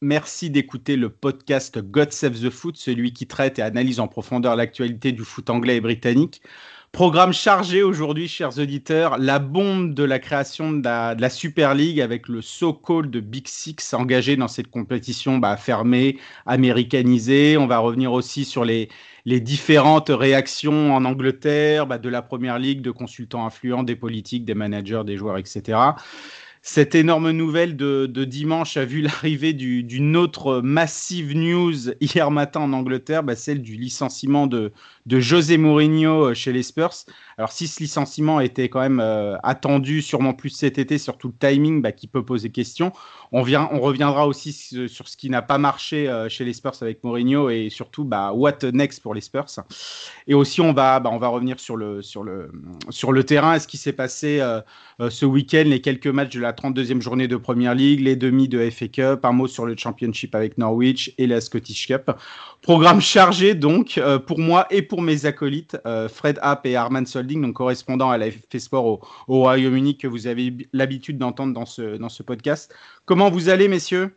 merci d'écouter le podcast God Save the Foot, celui qui traite et analyse en profondeur l'actualité du foot anglais et britannique. Programme chargé aujourd'hui, chers auditeurs, la bombe de la création de la, Super League avec le so-called Big Six engagé dans cette compétition bah, fermée, américanisée. On va revenir aussi sur les, les différentes réactions en Angleterre, bah, de la Première Ligue, de consultants influents, des politiques, des managers, des joueurs, etc. Cette énorme nouvelle de, dimanche a vu l'arrivée d'une autre massive news hier matin en Angleterre, bah, celle du licenciement de, de José Mourinho euh, chez les Spurs. Alors si ce licenciement était quand même euh, attendu, sûrement plus cet été, surtout le timing bah, qui peut poser question, on, vient, on reviendra aussi sur ce qui n'a pas marché euh, chez les Spurs avec Mourinho et surtout bah, what next pour les Spurs. Et aussi on va, bah, on va revenir sur le, sur le, sur le terrain, ce qui s'est passé ce week-end, les quelques matchs de la 32e journée de Premier League, les demi de FA Cup, un mot sur le Championship avec Norwich et la Scottish Cup? Programme chargé donc pour moi et pour mes acolytes, euh, Fred Happ et Arman Solding, donc correspondants à la FP Sport au, Royaume-Uni, que vous avez l'habitude d'entendre dans ce, dans ce podcast. Comment vous allez, messieurs?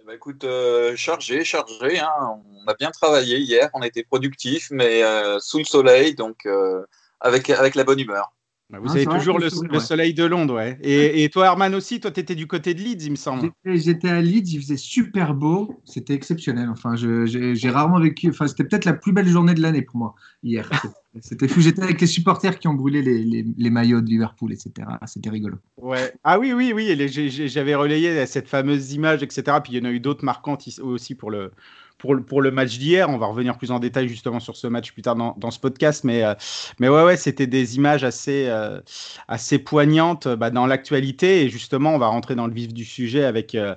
Eh ben, Écoute, euh, chargé, chargé. Hein. On a bien travaillé hier, on été productif, mais euh, sous le soleil, donc avec, avec la bonne humeur. Bah, vous avez toujours le, soleil de Londres, ouais. Et, et toi, Arman aussi, toi, tu étais du côté de Leeds, il me semble. J'étais à Leeds, il faisait super beau, c'était exceptionnel. Enfin, j'ai rarement vécu. Enfin, c'était peut-être la plus belle journée de l'année pour moi hier. C'était fou. J'étais avec les supporters qui ont brûlé les, les, les maillots de Liverpool, etc. C'était rigolo. Ouais. Ah oui, oui, oui. J'avais relayé cette fameuse image, etc. Puis il y en a eu d'autres marquantes aussi pour le pour, pour le match d'hier. On va revenir plus en détail justement sur ce match plus tard dans, dans ce podcast. Mais, euh, mais ouais, ouais c'était des images assez, euh, assez poignantes bah, dans l'actualité. Et justement, on va rentrer dans le vif du sujet avec euh,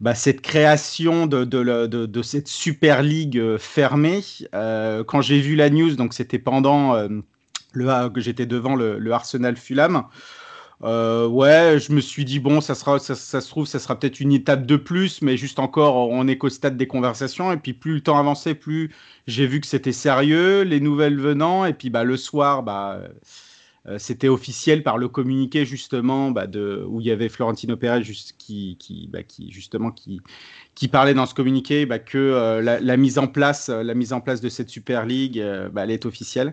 bah, cette création de, de, de, cette Super League fermée. quand j'ai vu la news, donc c'était pendant le que j'étais devant le, le Arsenal Fulham. Euh, ouais, je me suis dit, bon, ça, sera, ça, se trouve, ça sera peut-être une étape de plus, mais juste encore, on est qu'au stade des conversations. Et puis, plus le temps avançait, plus j'ai vu que c'était sérieux, les nouvelles venant. Et puis, bah, le soir, bah, euh, c'était officiel par le communiqué, justement, bah, de, où il y avait Florentino Pérez juste, qui, qui, bah, qui, justement, qui, qui parlait dans ce communiqué bah, que euh, la, la, mise en place, la mise en place de cette Super League, bah, elle est officielle.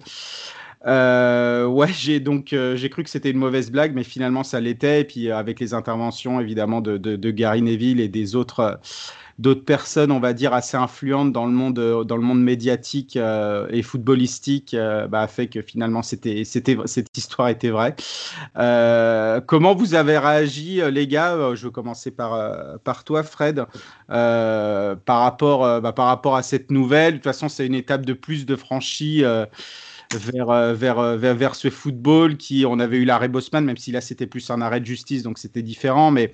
Euh, ouais, j'ai donc euh, j'ai cru que c'était une mauvaise blague, mais finalement ça l'était. Et puis euh, avec les interventions évidemment de, Gary Neville et des autres d'autres personnes, on va dire assez influentes dans le monde dans le monde médiatique et footballistique, bah, a fait que finalement c'était c'était cette histoire était vraie. comment vous avez réagi, les gars? Je vais commencer par par toi, Fred, par rapport bah, par rapport à cette nouvelle. De toute façon, c'est une étape de plus de franchie vers, euh, euh, vers, vers, ce football qui, on avait eu l'arrêt Bosman, même si là c'était plus un arrêt de justice, donc c'était différent, mais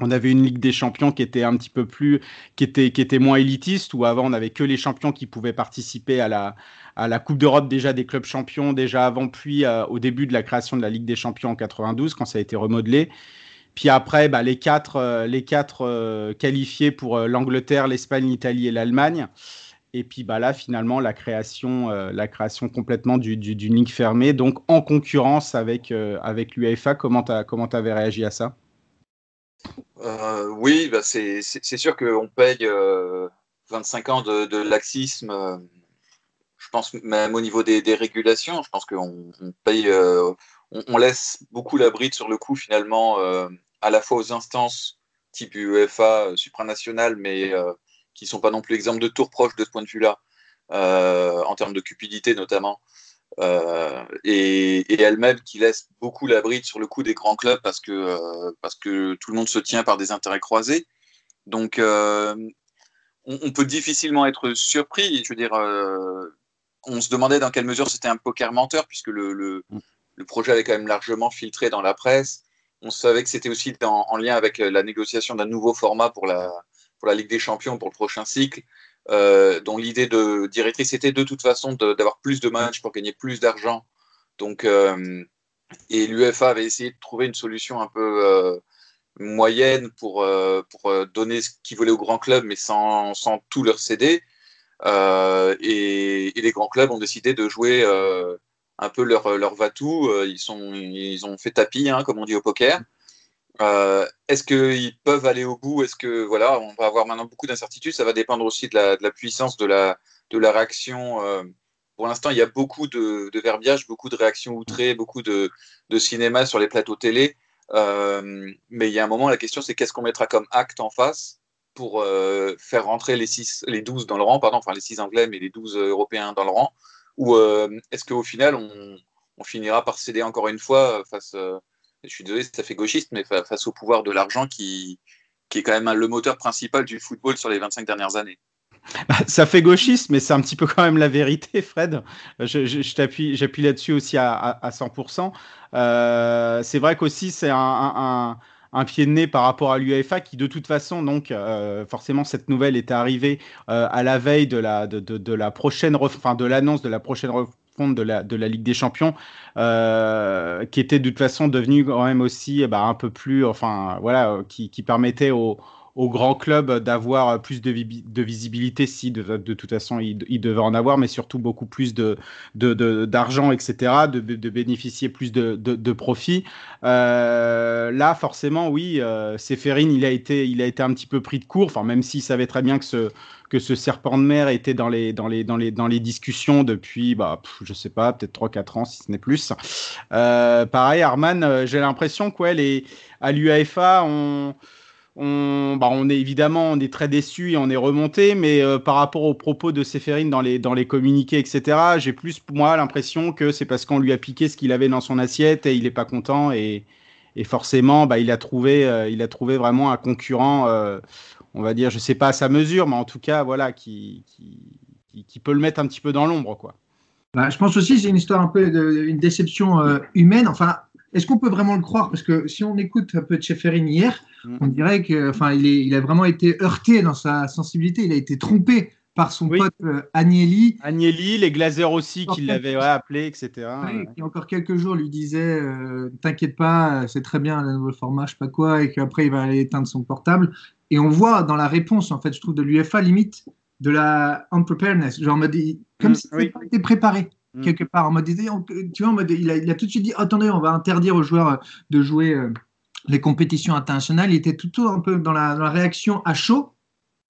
on avait une Ligue des Champions qui était un petit peu plus, qui était, qui était moins élitiste, où avant on n'avait que les champions qui pouvaient participer à la, à la Coupe d'Europe déjà des clubs champions, déjà avant, puis euh, au début de la création de la Ligue des Champions en 92, quand ça a été remodelé. Puis après, bah, les quatre, les quatre qualifiés pour l'Angleterre, l'Espagne, l'Italie et l'Allemagne. Et puis bah là, finalement, la création, euh, la création complètement d'une du, ligue fermée, donc en concurrence avec, euh, avec l'UEFA. Comment tu avais réagi à ça? Euh, Oui, bah c'est sûr qu'on paye 25 ans de, laxisme. je pense même au niveau des, régulations, je pense qu'on paye, on, laisse beaucoup la bride sur le coup finalement, à la fois aux instances type UEFA supranationale, mais qui sont pas non plus exemples de tours proches de ce point de vue-là, euh, en termes de cupidité notamment. Euh, et, elle-même qui laisse beaucoup la bride sur le coup des grands clubs parce que, euh, parce que tout le monde se tient par des intérêts croisés. Donc, on, peut difficilement être surpris. Je veux dire, on se demandait dans quelle mesure c'était un poker menteur, puisque le, le, projet avait quand même largement filtré dans la presse. on savait que c'était aussi en, lien avec la négociation d'un nouveau format pour la, la Ligue des Champions pour le prochain cycle, dont l'idée de directrice était de toute façon d'avoir plus de matchs pour gagner plus d'argent. Donc, et l'UEFA avait essayé de trouver une solution un peu moyenne pour, euh, pour euh, donner ce qu'ils voulaient aux grands clubs, mais sans, sans tout leur céder. Euh, et, les grands clubs ont décidé de jouer un peu leur, leur va-tout. Ils, ils ont fait tapis, hein, comme on dit au poker. Est-ce qu'ils peuvent aller au bout? Est-ce que voilà, on va avoir maintenant beaucoup d'incertitudes. Ça va dépendre aussi de la, puissance de la, de la réaction. pour l'instant, il y a beaucoup de, de, verbiage, beaucoup de réactions outrées, beaucoup de, de cinéma sur les plateaux télé. Euh, mais il y a un moment, la question, c'est qu'est-ce qu'on mettra comme acte en face pour euh, faire rentrer les, six, les 12 dans le rang, pardon, enfin les 6 anglais, mais les 12 européens dans le rang? Ou euh, est-ce qu'au final, on, on, finira par céder encore une fois face, je suis désolé, ça fait gauchiste, mais face au pouvoir de l'argent qui, est quand même le moteur principal du football sur les 25 dernières années bah, ça fait gauchiste, mais c'est un petit peu quand même la vérité, Fred. Je, j'appuie là-dessus aussi à, à, 100%. Euh, c'est vrai qu'aussi c'est un, pied de nez par rapport à l'UEFA qui, de toute façon, donc euh, forcément cette nouvelle était arrivée euh, à la veille de la de, de, de la prochaine, enfin de l'annonce de la prochaine de la, de la Ligue des Champions, euh, qui était de toute façon devenue quand même aussi bah, un peu plus, enfin voilà, qui, qui permettait aux aux grands clubs d'avoir plus de, visibilité si de, toute façon il devaient en avoir, mais surtout beaucoup plus de, d'argent, etc., de, bénéficier plus de, de, profit. Euh, là, forcément, oui, euh, il a, été, il a été un petit peu pris de court, enfin, même s'il savait très bien que ce, que ce serpent de mer était dans les, dans les, dans les, dans les discussions depuis, bah, je sais pas, peut-être 3-4 ans, si ce n'est plus. Euh, pareil, Arman, euh, j'ai l'impression qu'à à l'UAFA, on on, bah, on est évidemment on est très déçu et on est remonté, mais euh, par rapport aux propos de Séphérine dans les, dans les communiqués, etc., j'ai plus moi l'impression que c'est parce qu'on lui a piqué ce qu'il avait dans son assiette et il n'est pas content et, et forcément bah, il, a trouvé, euh, il a trouvé vraiment un concurrent, euh, on va dire, je sais pas à sa mesure, mais en tout cas, voilà, qui, qui, qui peut le mettre un petit peu dans l'ombre. quoi. Bah, je pense aussi c'est une histoire un peu de, déception humaine. Enfin, est-ce qu'on peut vraiment le croire? Parce que si on écoute un peu de Cheferin hier, mm. on dirait que, enfin, il, il, a vraiment été heurté dans sa sensibilité. Il a été trompé par son pote euh, Agnelli. Agnelli, les Glazers aussi qui l'avaient appelé, etc. Ouais, Qui encore quelques jours lui disait euh, T'inquiète pas, c'est très bien le nouveau format, je sais pas quoi, et qu'après il va aller éteindre son portable. Et on voit dans la réponse, en fait, je trouve, de l'UFA limite de la unpreparedness, genre comme mm, si c'était pas été préparé. Mm. quelque part en mode tu vois il, a, tout de suite dit attendez on va interdire aux joueurs euh, de jouer euh, les compétitions internationales il était tout un peu dans la, réaction à chaud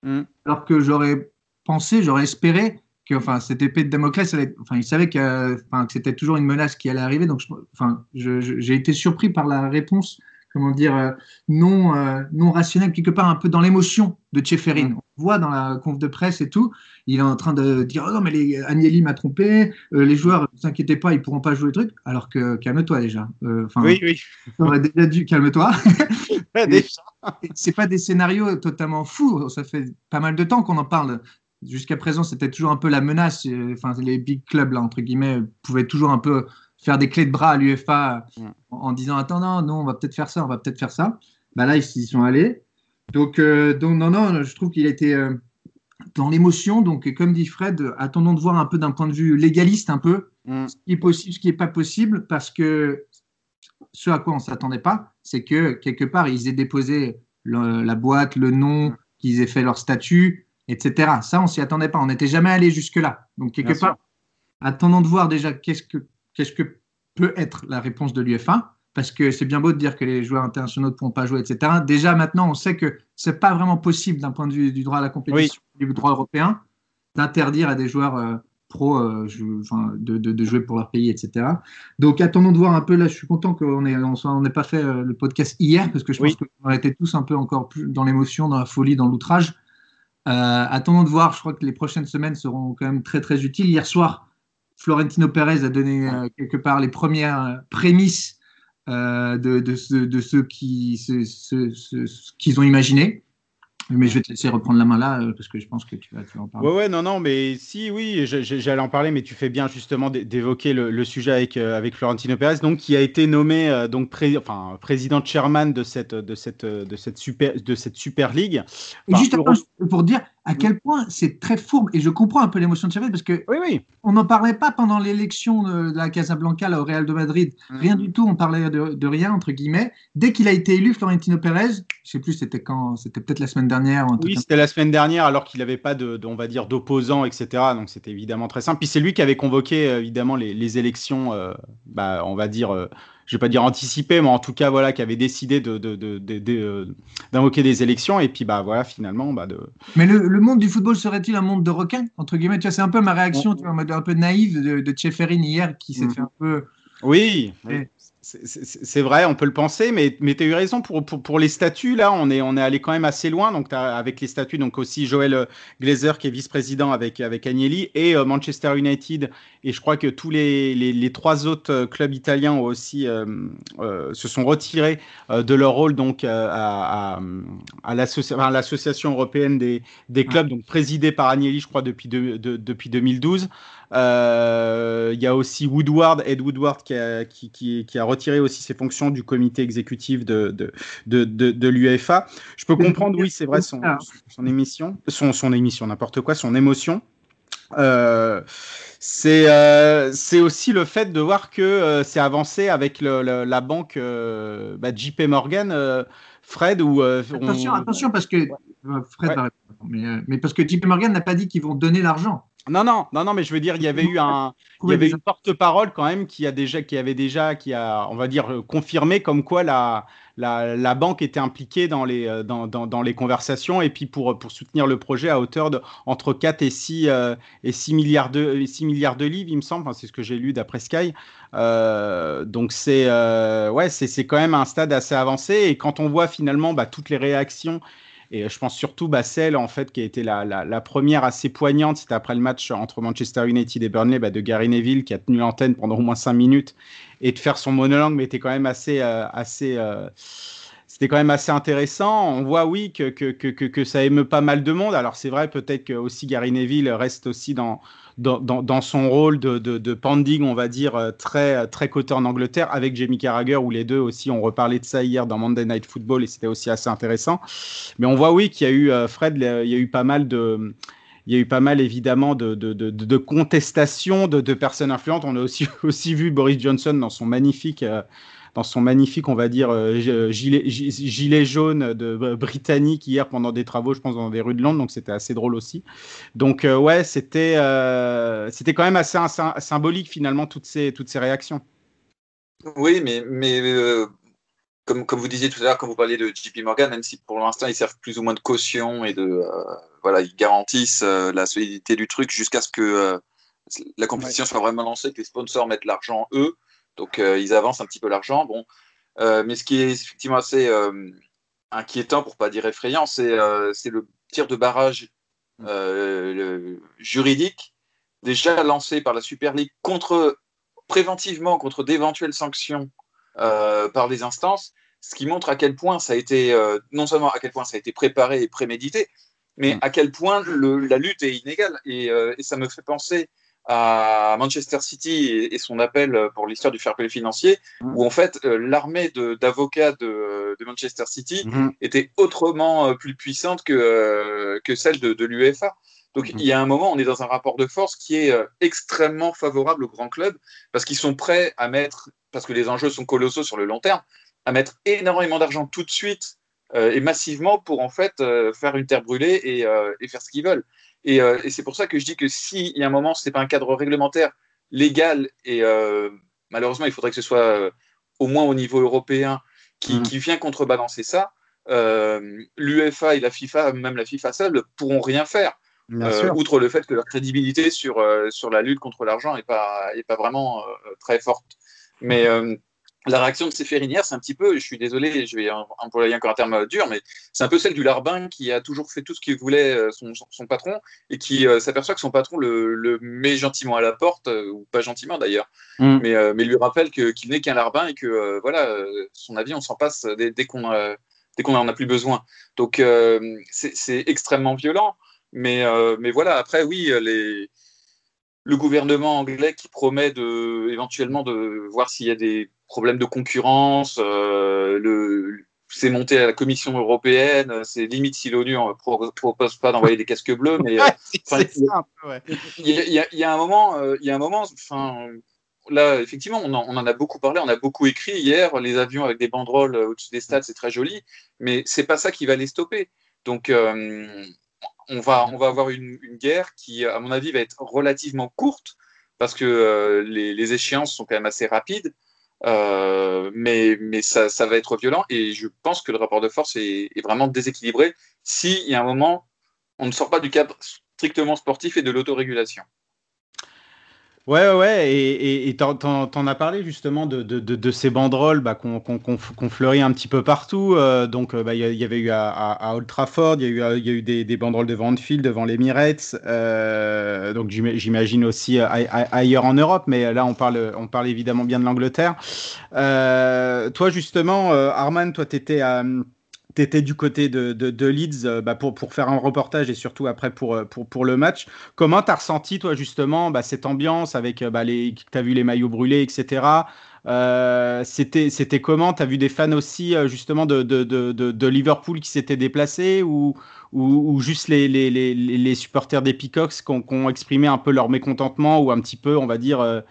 mm. alors que j'aurais pensé j'aurais espéré que enfin cette épée de Damoclès enfin il savait que, enfin, que c'était toujours une menace qui allait arriver donc enfin j'ai été surpris par la réponse comment dire, euh, non, euh, non rationnel, quelque part un peu dans l'émotion de Tcheferin. On voit dans la conf de presse et tout, il est en train de dire oh non, mais les, Agnelli m'a trompé, euh, les joueurs, ne vous inquiétez pas, ils pourront pas jouer le truc, alors que calme-toi déjà. oui, oui. aurait déjà dû, calme-toi. c'est pas des scénarios totalement fous, ça fait pas mal de temps qu'on en parle. Jusqu'à présent, c'était toujours un peu la menace. Enfin, les big clubs, là, entre guillemets, pouvaient toujours un peu faire des clés de bras à l'UFA en, disant attends non non on va peut-être faire ça on va peut-être faire ça. Bah là ils y sont allés. Donc euh, donc non non je trouve qu'il a été euh, dans l'émotion. Donc comme dit Fred attendons de voir un peu d'un point de vue légaliste un peu mm. ce qui est possible ce qui est pas possible parce que ce à quoi on s'attendait pas c'est que quelque part ils aient déposé la boîte le nom mm. qu'ils aient fait leur statut etc ça on s'y attendait pas. On n'était jamais allé jusque là donc quelque part attendons de voir déjà qu'est-ce que qu'est-ce que peut être la réponse de l'UFA parce que c'est bien beau de dire que les joueurs internationaux ne pourront pas jouer, etc. Déjà, maintenant, on sait que ce n'est pas vraiment possible d'un point de vue du droit à la compétition, du droit européen, d'interdire à des joueurs euh, pro euh, de, jouer pour leur pays, etc. Donc, attendons de voir un peu. Là, je suis content qu'on n'ait on, pas fait euh, le podcast hier, parce que je pense qu'on était tous un peu encore plus dans l'émotion, dans la folie, dans l'outrage. attendons de voir. Je crois que les prochaines semaines seront quand même très, très utiles. Hier soir, Florentino Pérez a donné euh, quelque part les premières prémices euh, de, de, ce, de, ceux qui ce, ce, qu'ils ont imaginé. Mais je vais te laisser reprendre la main là, euh, parce que je pense que tu vas, tu vas en parler. Ouais, ouais, non, non, mais si, oui, j'allais en parler, mais tu fais bien justement d'é- d'évoquer le, le sujet avec, euh, avec Florentino Pérez, donc qui a été nommé euh, donc pré- enfin, président chairman de cette, de cette, de cette super, de cette super. Et Enfin, juste Euro- pour dire à quel point c'est très fourbe, et je comprends un peu l'émotion de Chavez, parce que Oui, oui. on n'en parlait pas pendant l'élection de la Casablanca là, au Real de Madrid. Mhm. Rien du tout, on parlait de, de rien, entre guillemets. Dès qu'il a été élu, Florentino Pérez, je sais plus c'était quand, c'était peut-être la semaine dernière. Oui, c'était la semaine dernière, alors qu'il n'avait pas de, de- on va dire, d'opposants, etc. Donc c'était évidemment très simple. Puis c'est lui qui avait convoqué euh, évidemment les, les élections, euh, bah, on va dire, euh, je vais pas dire anticipées, mais en tout cas voilà, qui avait décidé de, de- de- de- de- euh, d'invoquer des élections. Et puis bah voilà, finalement, bah, de, Mais le, le monde du football serait-il un monde de requins entre guillemets? Tu vois, c'est un peu ma réaction, tu vois, un peu naïve de, de Tcheferin hier qui s'est Mhm. fait un peu. Oui. C'est- vrai, on peut le penser, mais, mais tu as eu raison pour, pour, pour les statuts. Là, on est, on est allé quand même assez loin. Donc, avec les statuts, donc aussi Joël euh, Glazer qui est vice-président avec, avec Agnelli et euh, Manchester United. Et je crois que tous les, les, les trois autres euh, clubs italiens ont aussi, euh, euh, se sont retirés de leur rôle donc, à, à, l'association européenne des, des clubs, donc présidée par Agnelli, je crois, depuis, de- de- depuis 2012. Euh, Il y a aussi Woodward, Ed Woodward, qui a, qui, qui- qui a retiré aussi ses fonctions du comité exécutif de, de, de, de, de l'UEFA. Je peux comprendre, oui, c'est vrai, son, son émission, son, son émission, n'importe quoi, son émotion. Euh, c'est euh, c'est aussi le fait de voir que euh, c'est avancé avec le, le- la banque bah, JP Morgan, Fred, ou Attention, attention, parce que. Fred va répondre, mais, mais parce que JP Morgan n'a pas dit qu'ils vont donner l'argent. Non, non, non, non, mais je veux dire, il y avait eu un, il y avait une porte-parole quand même qui a déjà, qui avait déjà, qui a, on va dire, confirmé comme quoi la, la, la banque était impliquée dans les, euh, dans, dans, dans les conversations et puis pour, pour soutenir le projet à hauteur de entre 4 et 6, euh, et 6 milliards de, 6 milliards de livres, il me semble. Enfin, c'est ce que j'ai lu d'après Sky. Euh, donc c'est, euh, ouais, c'est, c'est quand même un stade assez avancé et quand on voit finalement bah, toutes les réactions et je pense surtout bah, celle en fait qui a été la, première assez poignante, c'était après le match entre Manchester United et Burnley bah, de Gary Neville qui a tenu l'antenne pendant au moins 5 minutes et de faire son monologue, mais était quand même assez, euh, assez, euh, c'était quand même assez intéressant. On voit oui que, que, que, que, ça émeut pas mal de monde. Alors c'est vrai peut-être que aussi Gary Neville reste aussi dans dans, son rôle de, de, de, pending, on va dire, très, très coté en Angleterre, avec Jamie Carragher, où les deux aussi ont reparlé de ça hier dans Monday Night Football, et c'était aussi assez intéressant. Mais on voit, oui, qu'il y a eu, Fred, il y a eu pas mal de il y a eu pas mal évidemment de, de, de, de contestations de, personnes influentes. On a aussi, aussi vu Boris Johnson dans son magnifique, euh, dans son magnifique, on va dire, euh, gilet, gilet, jaune de euh, britannique hier pendant des travaux, je pense, dans des rues de Londres. Donc c'était assez drôle aussi. Donc euh, ouais, c'était euh, c'était quand même assez symbolique finalement toutes ces, toutes ces réactions. Oui, mais, mais euh, comme, comme vous disiez tout à l'heure, quand vous parliez de JP Morgan, même si pour l'instant ils servent plus ou moins de caution et de euh, voilà, ils garantissent euh, la solidité du truc jusqu'à ce que euh, la compétition ouais. soit vraiment lancée, que les sponsors mettent l'argent eux. Donc euh, ils avancent un petit peu l'argent. Bon, euh, mais ce qui est effectivement assez euh, inquiétant, pour pas dire effrayant, c'est le tir de barrage le, juridique déjà lancé par la Super League contre préventivement contre d'éventuelles sanctions euh, par les instances, ce qui montre à quel point ça a été, euh, non seulement à quel point ça a été préparé et prémédité, mais mm. à quel point le, la lutte est inégale. Et, euh, et, ça me fait penser à Manchester City et, et son appel pour l'histoire du fair play financier, mm. où en fait l'armée d'avocats de, de, Manchester City mm. était autrement plus puissante que, que celle de, de l'UEFA. Donc il y a un moment, on est dans un rapport de force qui est euh, extrêmement favorable aux grands clubs parce qu'ils sont prêts à mettre, parce que les enjeux sont colossaux sur le long terme, à mettre énormément d'argent tout de suite euh, et massivement pour en fait euh, faire une terre brûlée et, euh, et faire ce qu'ils veulent. Et, euh, et c'est pour ça que je dis que s'il y a un moment, ce n'est pas un cadre réglementaire légal et euh, malheureusement, il faudrait que ce soit au moins au niveau européen qui, mmh. qui vient contrebalancer ça. L'UEFA et la FIFA, même la FIFA seule, pourront rien faire. Euh, outre le fait que leur crédibilité sur, euh, sur la lutte contre l'argent n'est pas, est pas vraiment euh, très forte. Mais euh, la réaction de ces férinières, c'est un petit peu, je suis désolé, je vais employer encore un terme dur, mais c'est un peu celle du larbin qui a toujours fait tout ce qu'il voulait son, son, patron et qui s'aperçoit que son patron le, le, met gentiment à la porte, ou pas gentiment d'ailleurs, mm. mais, mais lui rappelle qu'il qu n'est qu'un larbin et que voilà, son avis, on s'en passe dès, dès qu'on dès qu'on en a plus besoin. Donc euh, c'est extrêmement violent. Mais, euh, mais voilà, après, oui, les, le gouvernement anglais qui promet de, éventuellement de voir s'il y a des problèmes de concurrence, euh, le, c'est monté à la Commission européenne, c'est limite si l'ONU ne propose pas d'envoyer des casques bleus, mais il y, a un moment, il y a un moment, enfin, là, effectivement, on en, a beaucoup parlé, on a beaucoup écrit hier. Les avions avec des banderoles au-dessus des stades, c'est très joli, mais c'est pas ça qui va les stopper. Donc, euh, on, va, on va avoir une, guerre qui, à mon avis, va être relativement courte parce que euh, les, échéances sont quand même assez rapides. Euh, mais, mais ça, ça, va être violent et je pense que le rapport de force est, vraiment déséquilibré s'il y a un moment, on ne sort pas du cadre strictement sportif et de l'autorégulation. Ouais, ouais, et tu en, as parlé justement de, de, de, ces banderoles bah, qu'on fleurit un petit peu partout. Euh, donc, euh, bah, il y, avait eu à, à, Old Trafford, il y, a eu, y a eu des, des banderoles devant Anfield, devant l'Emirates. Euh, donc, j'imagine aussi ailleurs en Europe, mais là, on parle, on parle évidemment bien de l'Angleterre. toi, justement, Arman, toi, tu étais à tu étais du côté de, de, Leeds euh, bah, pour, pour, faire un reportage et surtout après pour, euh, pour, pour le match. Comment tu as ressenti, toi, justement, bah, cette ambiance avec euh, bah, les. Tu as vu les maillots brûlés, etc. Euh, C'était comment? Tu as vu des fans aussi, justement, de, de, de Liverpool qui s'étaient déplacés ou, ou, ou juste les, les, les, les, supporters des Peacocks qui ont, qui ont, exprimé un peu leur mécontentement ou un petit peu, on va dire,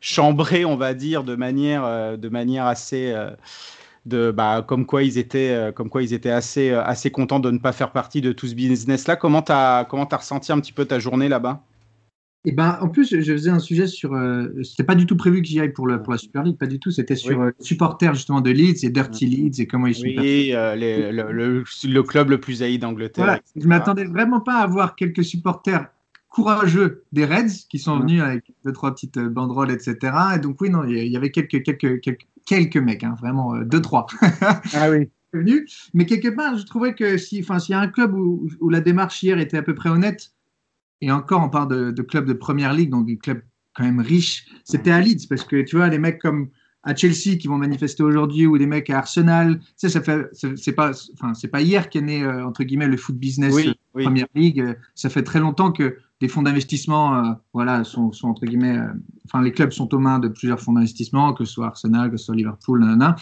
chambré, on va dire, de manière, de manière assez de bah, comme quoi ils étaient, euh, comme quoi ils étaient assez, euh, assez contents de ne pas faire partie de tout ce business-là. Comment tu as, comment as ressenti un petit peu ta journée là-bas? Et eh ben, en plus, je faisais un sujet sur. Euh, c'était pas du tout prévu que j'y aille pour, le, pour la Super League, pas du tout. C'était sur les supporters justement de Leeds et Dirty Leeds et comment ils sont. Oui, le, le, club le plus haï d'Angleterre. Voilà. Je m'attendais vraiment pas à voir quelques supporters courageux des Reds qui sont venus avec deux trois petites banderoles, etc. Et donc oui, non, il y avait quelques quelques quelques quelques mecs, hein, vraiment euh, deux, trois. ah oui. Mais quelque part, je trouvais que si, enfin, s'il y a un club où, où, la démarche hier était à peu près honnête, et encore, on parle de, de clubs de première ligue, donc des clubs quand même riches, c'était à Leeds, parce que tu vois, les mecs comme à Chelsea qui vont manifester aujourd'hui ou des mecs à Arsenal, tu sais, ça fait, c'est pas, enfin, c'est pas hier qu'est né euh, entre guillemets le foot business oui, Première Ligue. Ça fait très longtemps que des fonds d'investissement, euh, voilà, sont, sont, entre guillemets, euh, enfin, les clubs sont aux mains de plusieurs fonds d'investissement, que ce soit Arsenal, que ce soit Liverpool, nanana.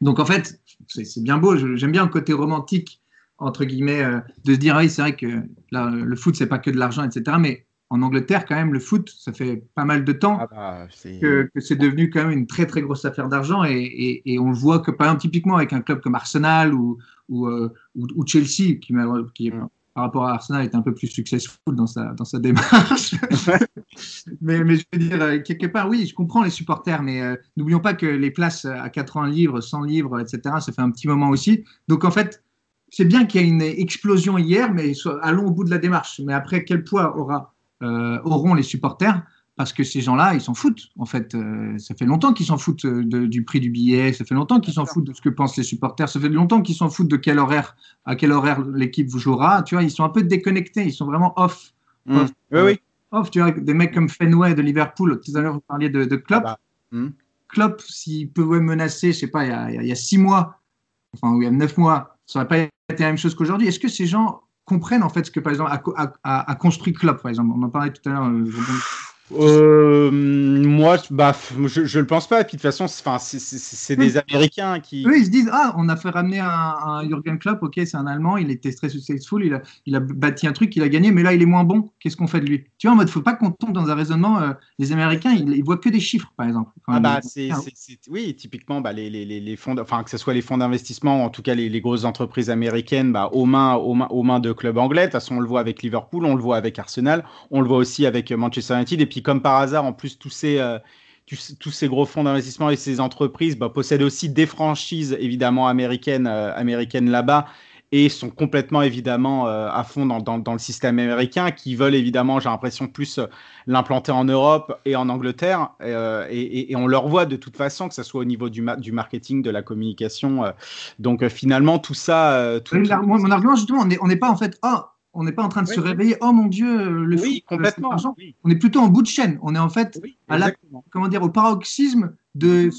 Donc en fait, c'est bien beau. J'aime bien le côté romantique entre guillemets euh, de se dire, ah oui, c'est vrai que là, le foot, c'est pas que de l'argent, etc. Mais en Angleterre, quand même, le foot, ça fait pas mal de temps ah bah, que, que c'est devenu quand même une très très grosse affaire d'argent et, et, et, on le voit que par exemple typiquement avec un club comme Arsenal ou, ou, ou, Chelsea qui, qui, mm par rapport à Arsenal, est un peu plus successful dans sa, dans sa démarche. mais, mais, je veux dire, euh, quelque part, oui, je comprends les supporters, mais euh, n'oublions pas que les places à 80 livres, 100 livres, etc., ça fait un petit moment aussi. Donc, en fait, c'est bien qu'il y ait une explosion hier, mais allons au bout de la démarche. Mais après, quel poids aura, euh, auront les supporters? Parce que ces gens-là, ils s'en foutent. En fait, euh, ça fait longtemps qu'ils s'en foutent euh, du prix du billet, ça fait longtemps qu'ils s'en foutent de ce que pensent les supporters, ça fait longtemps qu'ils s'en foutent de quel horaire, à quel horaire l'équipe jouera. Tu vois, ils sont un peu déconnectés, ils sont vraiment off. Mmh. oui, oui. Off, tu vois, des mecs comme Fenway de Liverpool. Tout à l'heure, vous parliez de, de Klopp. Ah bah, mmh. Klopp, s'il pouvait menacer, je sais pas, il y, a, six mois, enfin, il y a neuf mois, ça n'aurait pas été la même chose qu'aujourd'hui. Est-ce que ces gens comprennent en fait ce que, par exemple, a, construit Klopp, par exemple? On en parlait tout à l'heure. Euh, euh, moi, bah, je, je le pense pas. Et puis de toute façon, c'est des Américains qui. Eux, ils se disent ah, on a fait ramener un, un Jürgen Klopp. Ok, c'est un Allemand. Il était très successful. Il a, il a bâti un truc. Il a gagné. Mais là, il est moins bon. Qu'est-ce qu'on fait de lui? Tu vois, en mode, faut pas qu'on tombe dans un raisonnement. Euh, les Américains, ils, ils, voient que des chiffres, par exemple. ah bah, c'est, oui, typiquement, bah, les, les, les fonds, enfin que ce soit les fonds d'investissement, en tout cas les, les grosses entreprises américaines, bah, aux mains, aux mains, aux mains de clubs anglais. De toute façon, on le voit avec Liverpool, on le voit avec Arsenal, on le voit aussi avec Manchester United. Et puis comme par hasard, en plus, tous ces, euh, tous, ces gros fonds d'investissement et ces entreprises bah, possèdent aussi des franchises évidemment américaines, euh, américaines là-bas et sont complètement évidemment euh, à fond dans, dans, le système américain, qui veulent évidemment, j'ai l'impression, plus l'implanter en Europe et en Angleterre. Et, et, on leur voit de toute façon, que ce soit au niveau du, du marketing, de la communication. donc finalement, tout ça... Tout, mon, argument, justement, on n'est pas en fait... Oh, on n'est pas en train de se réveiller. Oh mon Dieu, le oui, foot, complètement. On est plutôt en bout de chaîne. On est en fait à la, comment dire, au paroxysme de,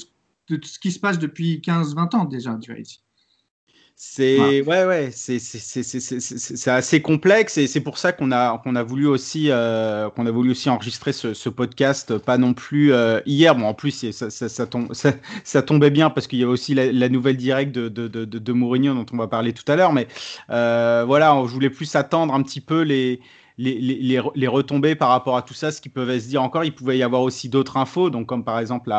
de, ce qui se passe depuis 15-20 ans déjà, tu vois, ici. C'est ouais ouais, c'est assez complexe et c'est pour ça qu'on a qu'on a voulu aussi euh, qu'on a voulu aussi enregistrer ce, ce podcast pas non plus euh, hier. Bon en plus ça, ça, ça, tombe, ça, tombait bien parce qu'il y a aussi la, la, nouvelle directe de, de, de, de, Mourinho dont on va parler tout à l'heure. Mais euh, voilà, je voulais plus attendre un petit peu les les, les, les, retombées par rapport à tout ça, ce qui pouvait se dire encore. Il pouvait y avoir aussi d'autres infos, donc comme par exemple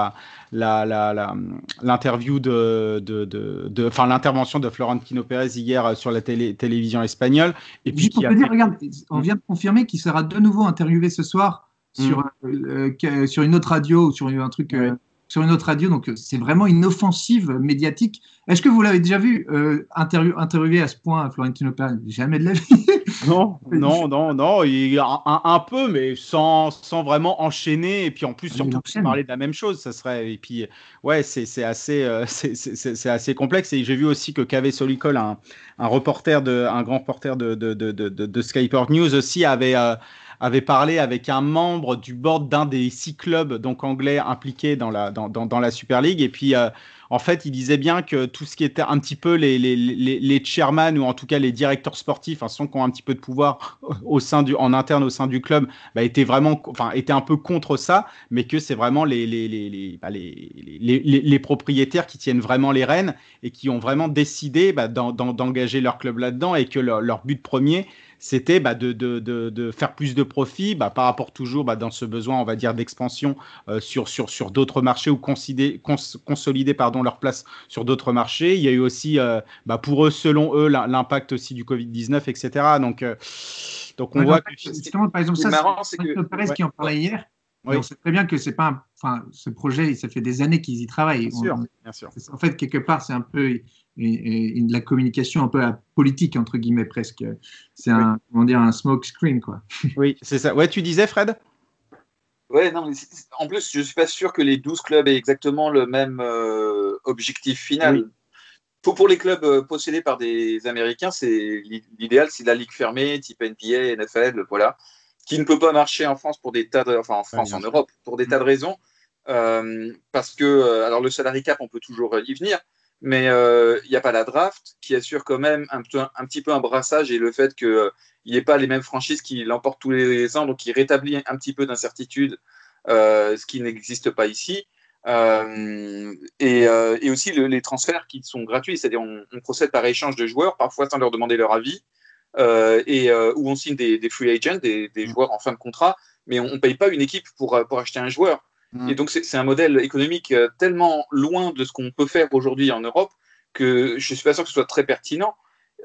l'interview de, de, de, enfin l'intervention de Florentino Pérez hier sur la télé, télévision espagnole. Et puis, dire, regarde, on vient de confirmer qu'il sera de nouveau interviewé ce soir sur, mm. euh, sur une autre radio ou sur un truc. Euh, sur une autre radio, donc c'est vraiment une offensive médiatique. Est-ce que vous l'avez déjà vu euh, interviewer à ce point Florentino Pérez Jamais de la vie. Non, non, non, non, il, un, un, peu, mais sans, sans vraiment enchaîner. Et puis en plus, surtout parler de la même chose, ça serait. Et puis, ouais, c'est assez, euh, c'est assez complexe. Et j'ai vu aussi que KV Solicol, un, un reporter, de, un grand reporter de, de, de, de, de Skyport News aussi, avait. Euh, avait parlé avec un membre du board d'un des six clubs donc anglais impliqués dans la, dans, dans, la Super League. Et puis, euh, en fait, il disait bien que tout ce qui était un petit peu les, les, les, les chairman ou en tout cas les directeurs sportifs, enfin, ceux qui ont un petit peu de pouvoir au sein du, en interne au sein du club, bah, étaient vraiment, enfin, un peu contre ça, mais que c'est vraiment les, les, les, bah, les, les, propriétaires qui tiennent vraiment les rênes et qui ont vraiment décidé bah, d'engager leur club là-dedans et que leur, leur but premier, c'était bah, de, de, de, de, faire plus de profit bah, par rapport toujours bah, dans ce besoin, on va dire, d'expansion euh, sur, sur, sur d'autres marchés ou consolider, cons, consolider pardon, leur place sur d'autres marchés. Il y a eu aussi, euh, pour eux, selon eux, l'impact aussi du Covid-19, etc. Donc, euh, donc on voit que. Justement, par exemple, ça, c'est que. Perez qui en parlait hier. Oui. On sait très bien que c'est pas, un... enfin, ce projet, ça fait des années qu'ils y travaillent. Bien sûr, bien sûr. En fait, quelque part, c'est un peu, et, de la communication un peu politique entre guillemets presque. C'est un comment dire un smoke screen quoi. Oui, c'est ça. Ouais, tu disais Fred? Ouais, non, en plus, je suis pas sûr que les 12 clubs aient exactement le même euh, objectif final. Pour, pour, les clubs euh, possédés par des Américains, c'est l'idéal, c'est la ligue fermée, type NBA, NFL, voilà, qui ne peut pas marcher en France pour des tas de, enfin en France, en Europe, pour des tas de raisons, euh, parce que, alors le salary cap, on peut toujours y venir, mais il euh, n'y a pas la draft qui assure quand même un, un, petit peu un brassage et le fait qu'il euh, n'y ait pas les mêmes franchises qui l'emportent tous les ans, donc qui rétablit un petit peu d'incertitude, euh, ce qui n'existe pas ici. Et, et, aussi le, les transferts qui sont gratuits, c'est-à-dire on, on, procède par échange de joueurs, parfois sans leur demander leur avis, et où on signe des, des free agents, des, des, mmh. joueurs en fin de contrat, mais on ne paye pas une équipe pour, pour acheter un joueur. Et donc, c'est un modèle économique euh, tellement loin de ce qu'on peut faire aujourd'hui en Europe que je ne suis pas sûr que ce soit très pertinent.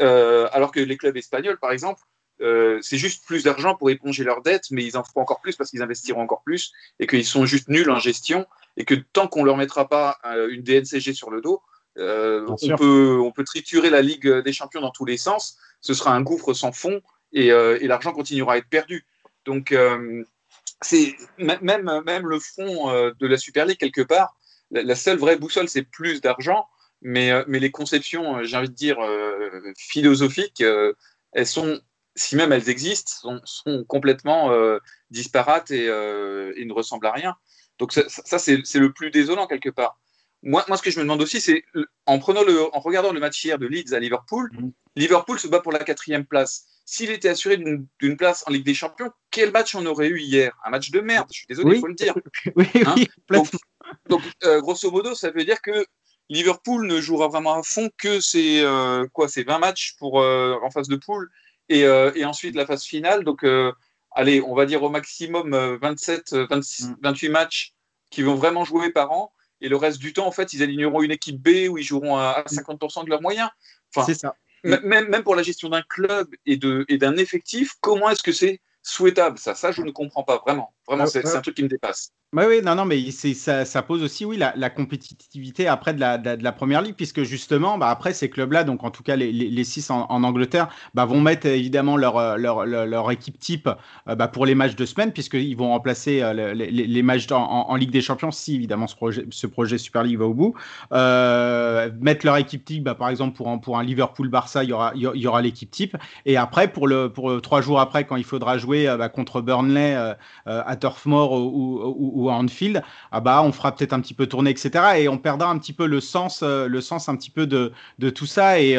Euh, alors que les clubs espagnols, par exemple, euh, c'est juste plus d'argent pour éponger leurs dettes, mais ils en feront encore plus parce qu'ils investiront encore plus et qu'ils sont juste nuls en gestion et que tant qu'on ne leur mettra pas euh, une DNCG sur le dos, on, peut, on peut triturer la Ligue des Champions dans tous les sens. Ce sera un gouffre sans fond et, et l'argent continuera à être perdu. Donc, c'est même, même le fond euh, de la Super League, quelque part, la, seule vraie boussole, c'est plus d'argent, mais, euh, mais les conceptions, euh, j'ai envie de dire, philosophiques, elles sont, si même elles existent, sont, sont complètement disparates et, et, ne ressemblent à rien. Donc ça, ça c'est le plus désolant, quelque part. Moi, moi, ce que je me demande aussi, c'est en, prenant le, en regardant le match hier de Leeds à Liverpool, mmh. Liverpool se bat pour la quatrième place s'il était assuré d'une place en Ligue des Champions, quel match on aurait eu hier? Un match de merde, je suis désolé, il faut le dire. oui, hein? Donc, euh, grosso modo, ça veut dire que Liverpool ne jouera vraiment à fond que ces, euh, quoi, 20 matchs pour, euh, en phase de poule et, et, ensuite la phase finale. Donc, allez, on va dire au maximum 27, 26, 28 matchs qui vont vraiment jouer par an. Et le reste du temps, en fait, ils aligneront une équipe B où ils joueront à, 50% de leurs moyens. Enfin, c'est ça. Même, même pour la gestion d'un club et d'un et effectif, comment est-ce que c'est souhaitable? Ça Ça, je ne comprends pas vraiment. Vraiment, c'est un truc qui me dépasse. Oui, oui, non, non, mais ça, ça, pose aussi, oui, la, la compétitivité après de la, de, la, première ligue, puisque justement, bah, après ces clubs-là, donc en tout cas les, les, six en, en Angleterre, bah, vont mettre évidemment leur, leur, leur, équipe type euh, bah, pour les matchs de semaine, puisqu'ils vont remplacer euh, les, les, matchs en, en, Ligue des Champions si évidemment ce projet, ce projet Super League va au bout. Euh, mettre leur équipe type, bah, par exemple, pour un, pour un Liverpool-Barça, il y aura, il y aura l'équipe type. Et après, pour, le, pour trois jours après, quand il faudra jouer bah, contre Burnley à à Turf Moor ou, à Anfield, ah bah, on fera peut-être un petit peu tourner, etc. Et on perdra un petit peu le sens, le sens un petit peu de, de tout ça. Et,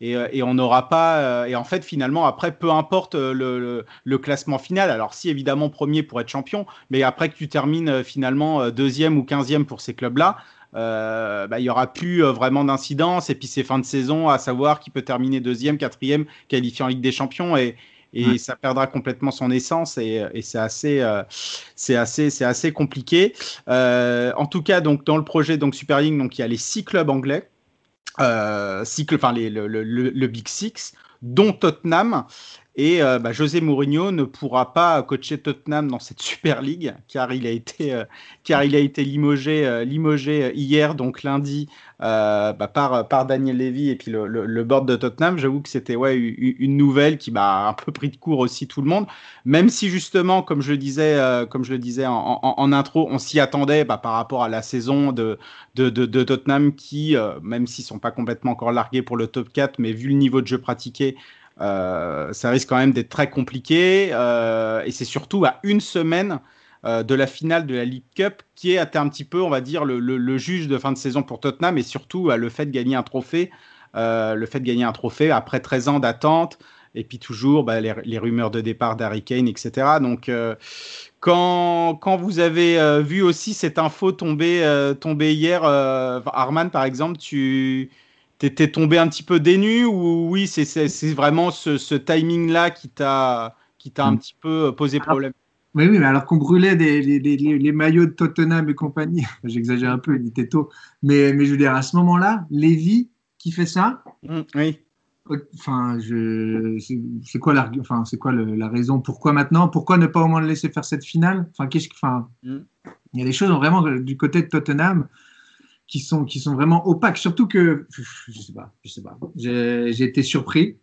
et, et on n'aura pas. et en fait, finalement, après, peu importe le, le, classement final. Alors, si évidemment premier pour être champion, mais après que tu termines finalement deuxième ou quinzième pour ces clubs-là, euh, bah, il n'y aura plus euh, vraiment d'incidence. Et puis c'est fin de saison à savoir qui peut terminer deuxième, quatrième, qualifié en Ligue des Champions. Et, et ça perdra complètement son essence et, et c'est assez, euh, c'est assez, c'est assez compliqué. en tout cas, donc dans le projet donc Super League, donc il y a les six clubs anglais, six enfin les, le, le, le, Big Six, dont Tottenham. Et euh, bah, José Mourinho ne pourra pas coacher Tottenham dans cette Super League car il a été, euh, car il a été limogé, euh, limogé hier, donc lundi, bah, par, par Daniel Levy et puis le, le, board de Tottenham. J'avoue que c'était ouais, une nouvelle qui m'a un peu pris de court aussi tout le monde. Même si justement, comme je le disais, comme je le disais en, intro, on s'y attendait bah, par rapport à la saison de, de, de, de Tottenham qui, même s'ils ne sont pas complètement encore largués pour le top 4, mais vu le niveau de jeu pratiqué, ça risque quand même d'être très compliqué. Euh, et c'est surtout à une semaine euh, de la finale de la League Cup qui est un petit peu, on va dire, le, juge de fin de saison pour Tottenham et surtout le fait de gagner un trophée. le fait de gagner un trophée après 13 ans d'attente et puis toujours bah, les, rumeurs de départ d'Harry Kane, etc. Donc, quand, quand, vous avez vu aussi cette info tomber, tomber hier, Arman par exemple, tu, T'étais tombé un petit peu dénu ou oui, c'est vraiment ce, timing-là qui t'a un mm. petit peu euh, posé problème? Oui, oui, mais alors qu'on brûlait des, les, les, les, maillots de Tottenham et compagnie, j'exagère un peu, il était tôt, mais, mais je veux dire, à ce moment-là, Lévy qui fait ça, mm, oui. Enfin, c'est quoi, la, enfin, quoi la raison? Pourquoi maintenant? Pourquoi ne pas au moins le laisser faire cette finale? Enfin, qu'est-ce enfin, mm. il y a des choses vraiment du côté de Tottenham qui sont, qui sont vraiment opaques. Surtout que, je sais pas, je sais pas. J'ai été surpris.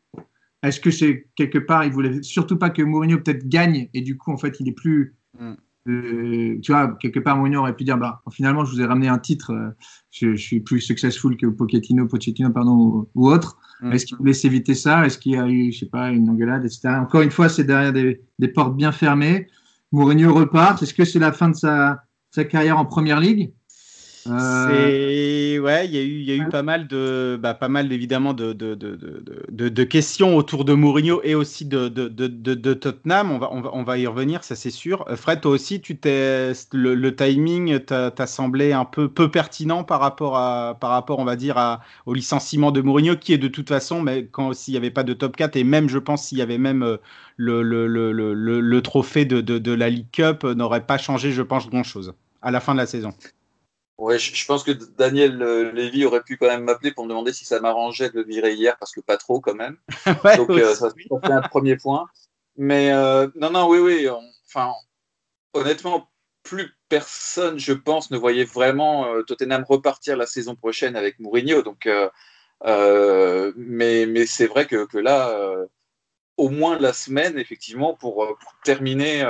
Est-ce que c'est quelque part, il voulait surtout pas que Mourinho peut-être gagne et du coup, en fait, il est plus. Mm. Euh, tu vois, quelque part, Mourinho aurait pu dire bah, finalement, je vous ai ramené un titre, euh, je, suis plus successful que Pochettino, Pochettino pardon, ou, autre. Mm. Est-ce qu'il voulait s'éviter ça? Est-ce qu'il y a eu, je sais pas, une engueulade, etc. Encore une fois, c'est derrière des, des, portes bien fermées. Mourinho repart. Est-ce que c'est la fin de sa, sa carrière en première ligue? C'est ouais, il y a eu, y a eu pas mal de, bah, pas mal évidemment de de, de, de, de, questions autour de Mourinho et aussi de, de, Tottenham. On va, on va, on va y revenir, ça c'est sûr. Euh, Fred, toi aussi, tu t'es, le, timing t'a semblé un peu peu pertinent par rapport à, par rapport, on va dire, à, au licenciement de Mourinho, qui est de toute façon, mais quand s'il n'y avait pas de top 4 et même, je pense, s'il y avait même euh, le, le, le, le, le trophée de, de, de la League Cup, n'aurait pas changé, je pense, grand chose à la fin de la saison. Ouais, je, pense que Daniel euh, Lévy aurait pu quand même m'appeler pour me demander si ça m'arrangeait de le virer hier, parce que pas trop quand même. Donc euh, ça, fait un premier point. Mais euh, non, non, oui, oui. enfin, honnêtement, plus personne, je pense, ne voyait vraiment Tottenham repartir la saison prochaine avec Mourinho. Donc, mais, mais c'est vrai que, que là, au moins la semaine, effectivement, pour, pour terminer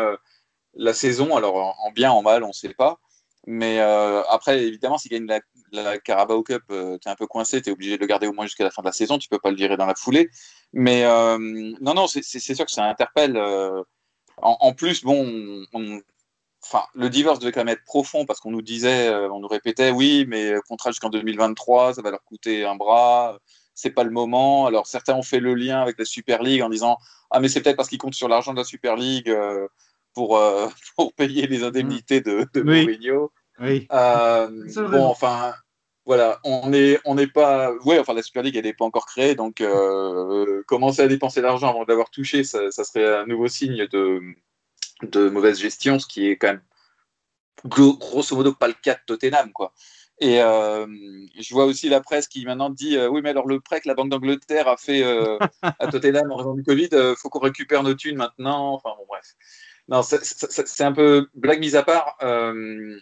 la saison, alors en, bien, en mal, on ne sait pas. Mais euh, après, évidemment, s'il gagne la, la, Carabao Cup, euh, tu es un peu coincé, tu es obligé de le garder au moins jusqu'à la fin de la saison, tu peux pas le virer dans la foulée. Mais euh, non, non, c'est sûr que ça interpelle. En, plus, bon, enfin, le divorce devait quand même être profond parce qu'on nous disait, on nous répétait, oui, mais contrat jusqu'en 2023, ça va leur coûter un bras, c'est pas le moment. Alors certains ont fait le lien avec la Super League en disant, ah, mais c'est peut-être parce qu'ils comptent sur l'argent de la Super League pour, euh, pour payer les indemnités de, de Mourinho. Oui. Euh, bon, enfin, voilà, on n'est on n'est pas. Ouais, enfin, la Super League, elle n'est pas encore créée, donc euh, commencer à dépenser l'argent avant de l'avoir touché, ça, ça, serait un nouveau signe de, de mauvaise gestion, ce qui est quand même grosso modo pas le cas de Tottenham, quoi. Et euh, je vois aussi la presse qui maintenant dit oui, mais alors le prêt que la Banque d'Angleterre a fait à Tottenham en raison du Covid, faut qu'on récupère nos thunes maintenant. Enfin bon, bref. Non, c'est un peu blague mise à part. Euh,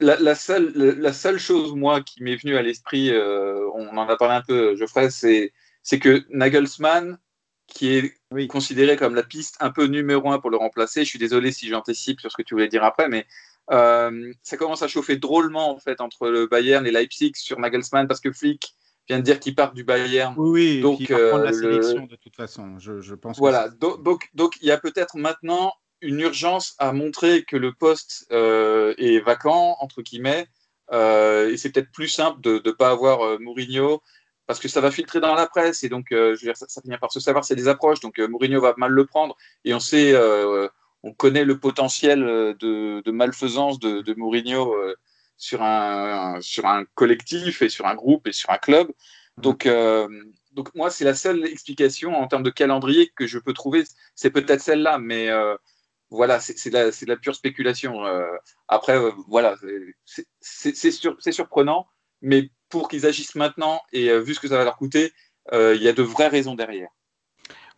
la, seule, la seule chose, moi, qui m'est venue à l'esprit, euh, on en a parlé un peu, Geoffrey, c'est que Nagelsmann, qui est considéré comme la piste un peu numéro un pour le remplacer, je suis désolé si j'anticipe sur ce que tu voulais dire après, mais euh, ça commence à chauffer drôlement en fait entre le Bayern et Leipzig sur Nagelsmann parce que Flick vient de dire qu'il part du Bayern. Oui, donc il va prendre la sélection de toute façon, je, je pense. Voilà, donc, donc, il y a peut-être maintenant une urgence à montrer que le poste est vacant, entre guillemets, et c'est peut-être plus simple de ne pas avoir Mourinho parce que ça va filtrer dans la presse et donc je veux dire, ça, ça, finit par se savoir, c'est des approches. Donc Mourinho va mal le prendre et on sait, on connaît le potentiel de, de malfaisance de, de Mourinho sur un, sur un collectif et sur un groupe et sur un club. Donc, euh, donc moi, c'est la seule explication en termes de calendrier que je peux trouver. C'est peut-être celle-là, mais euh, voilà, c'est de, la pure spéculation. Euh, après, voilà, c'est sur, surprenant, mais pour qu'ils agissent maintenant et vu ce que ça va leur coûter, il y a de vraies raisons derrière.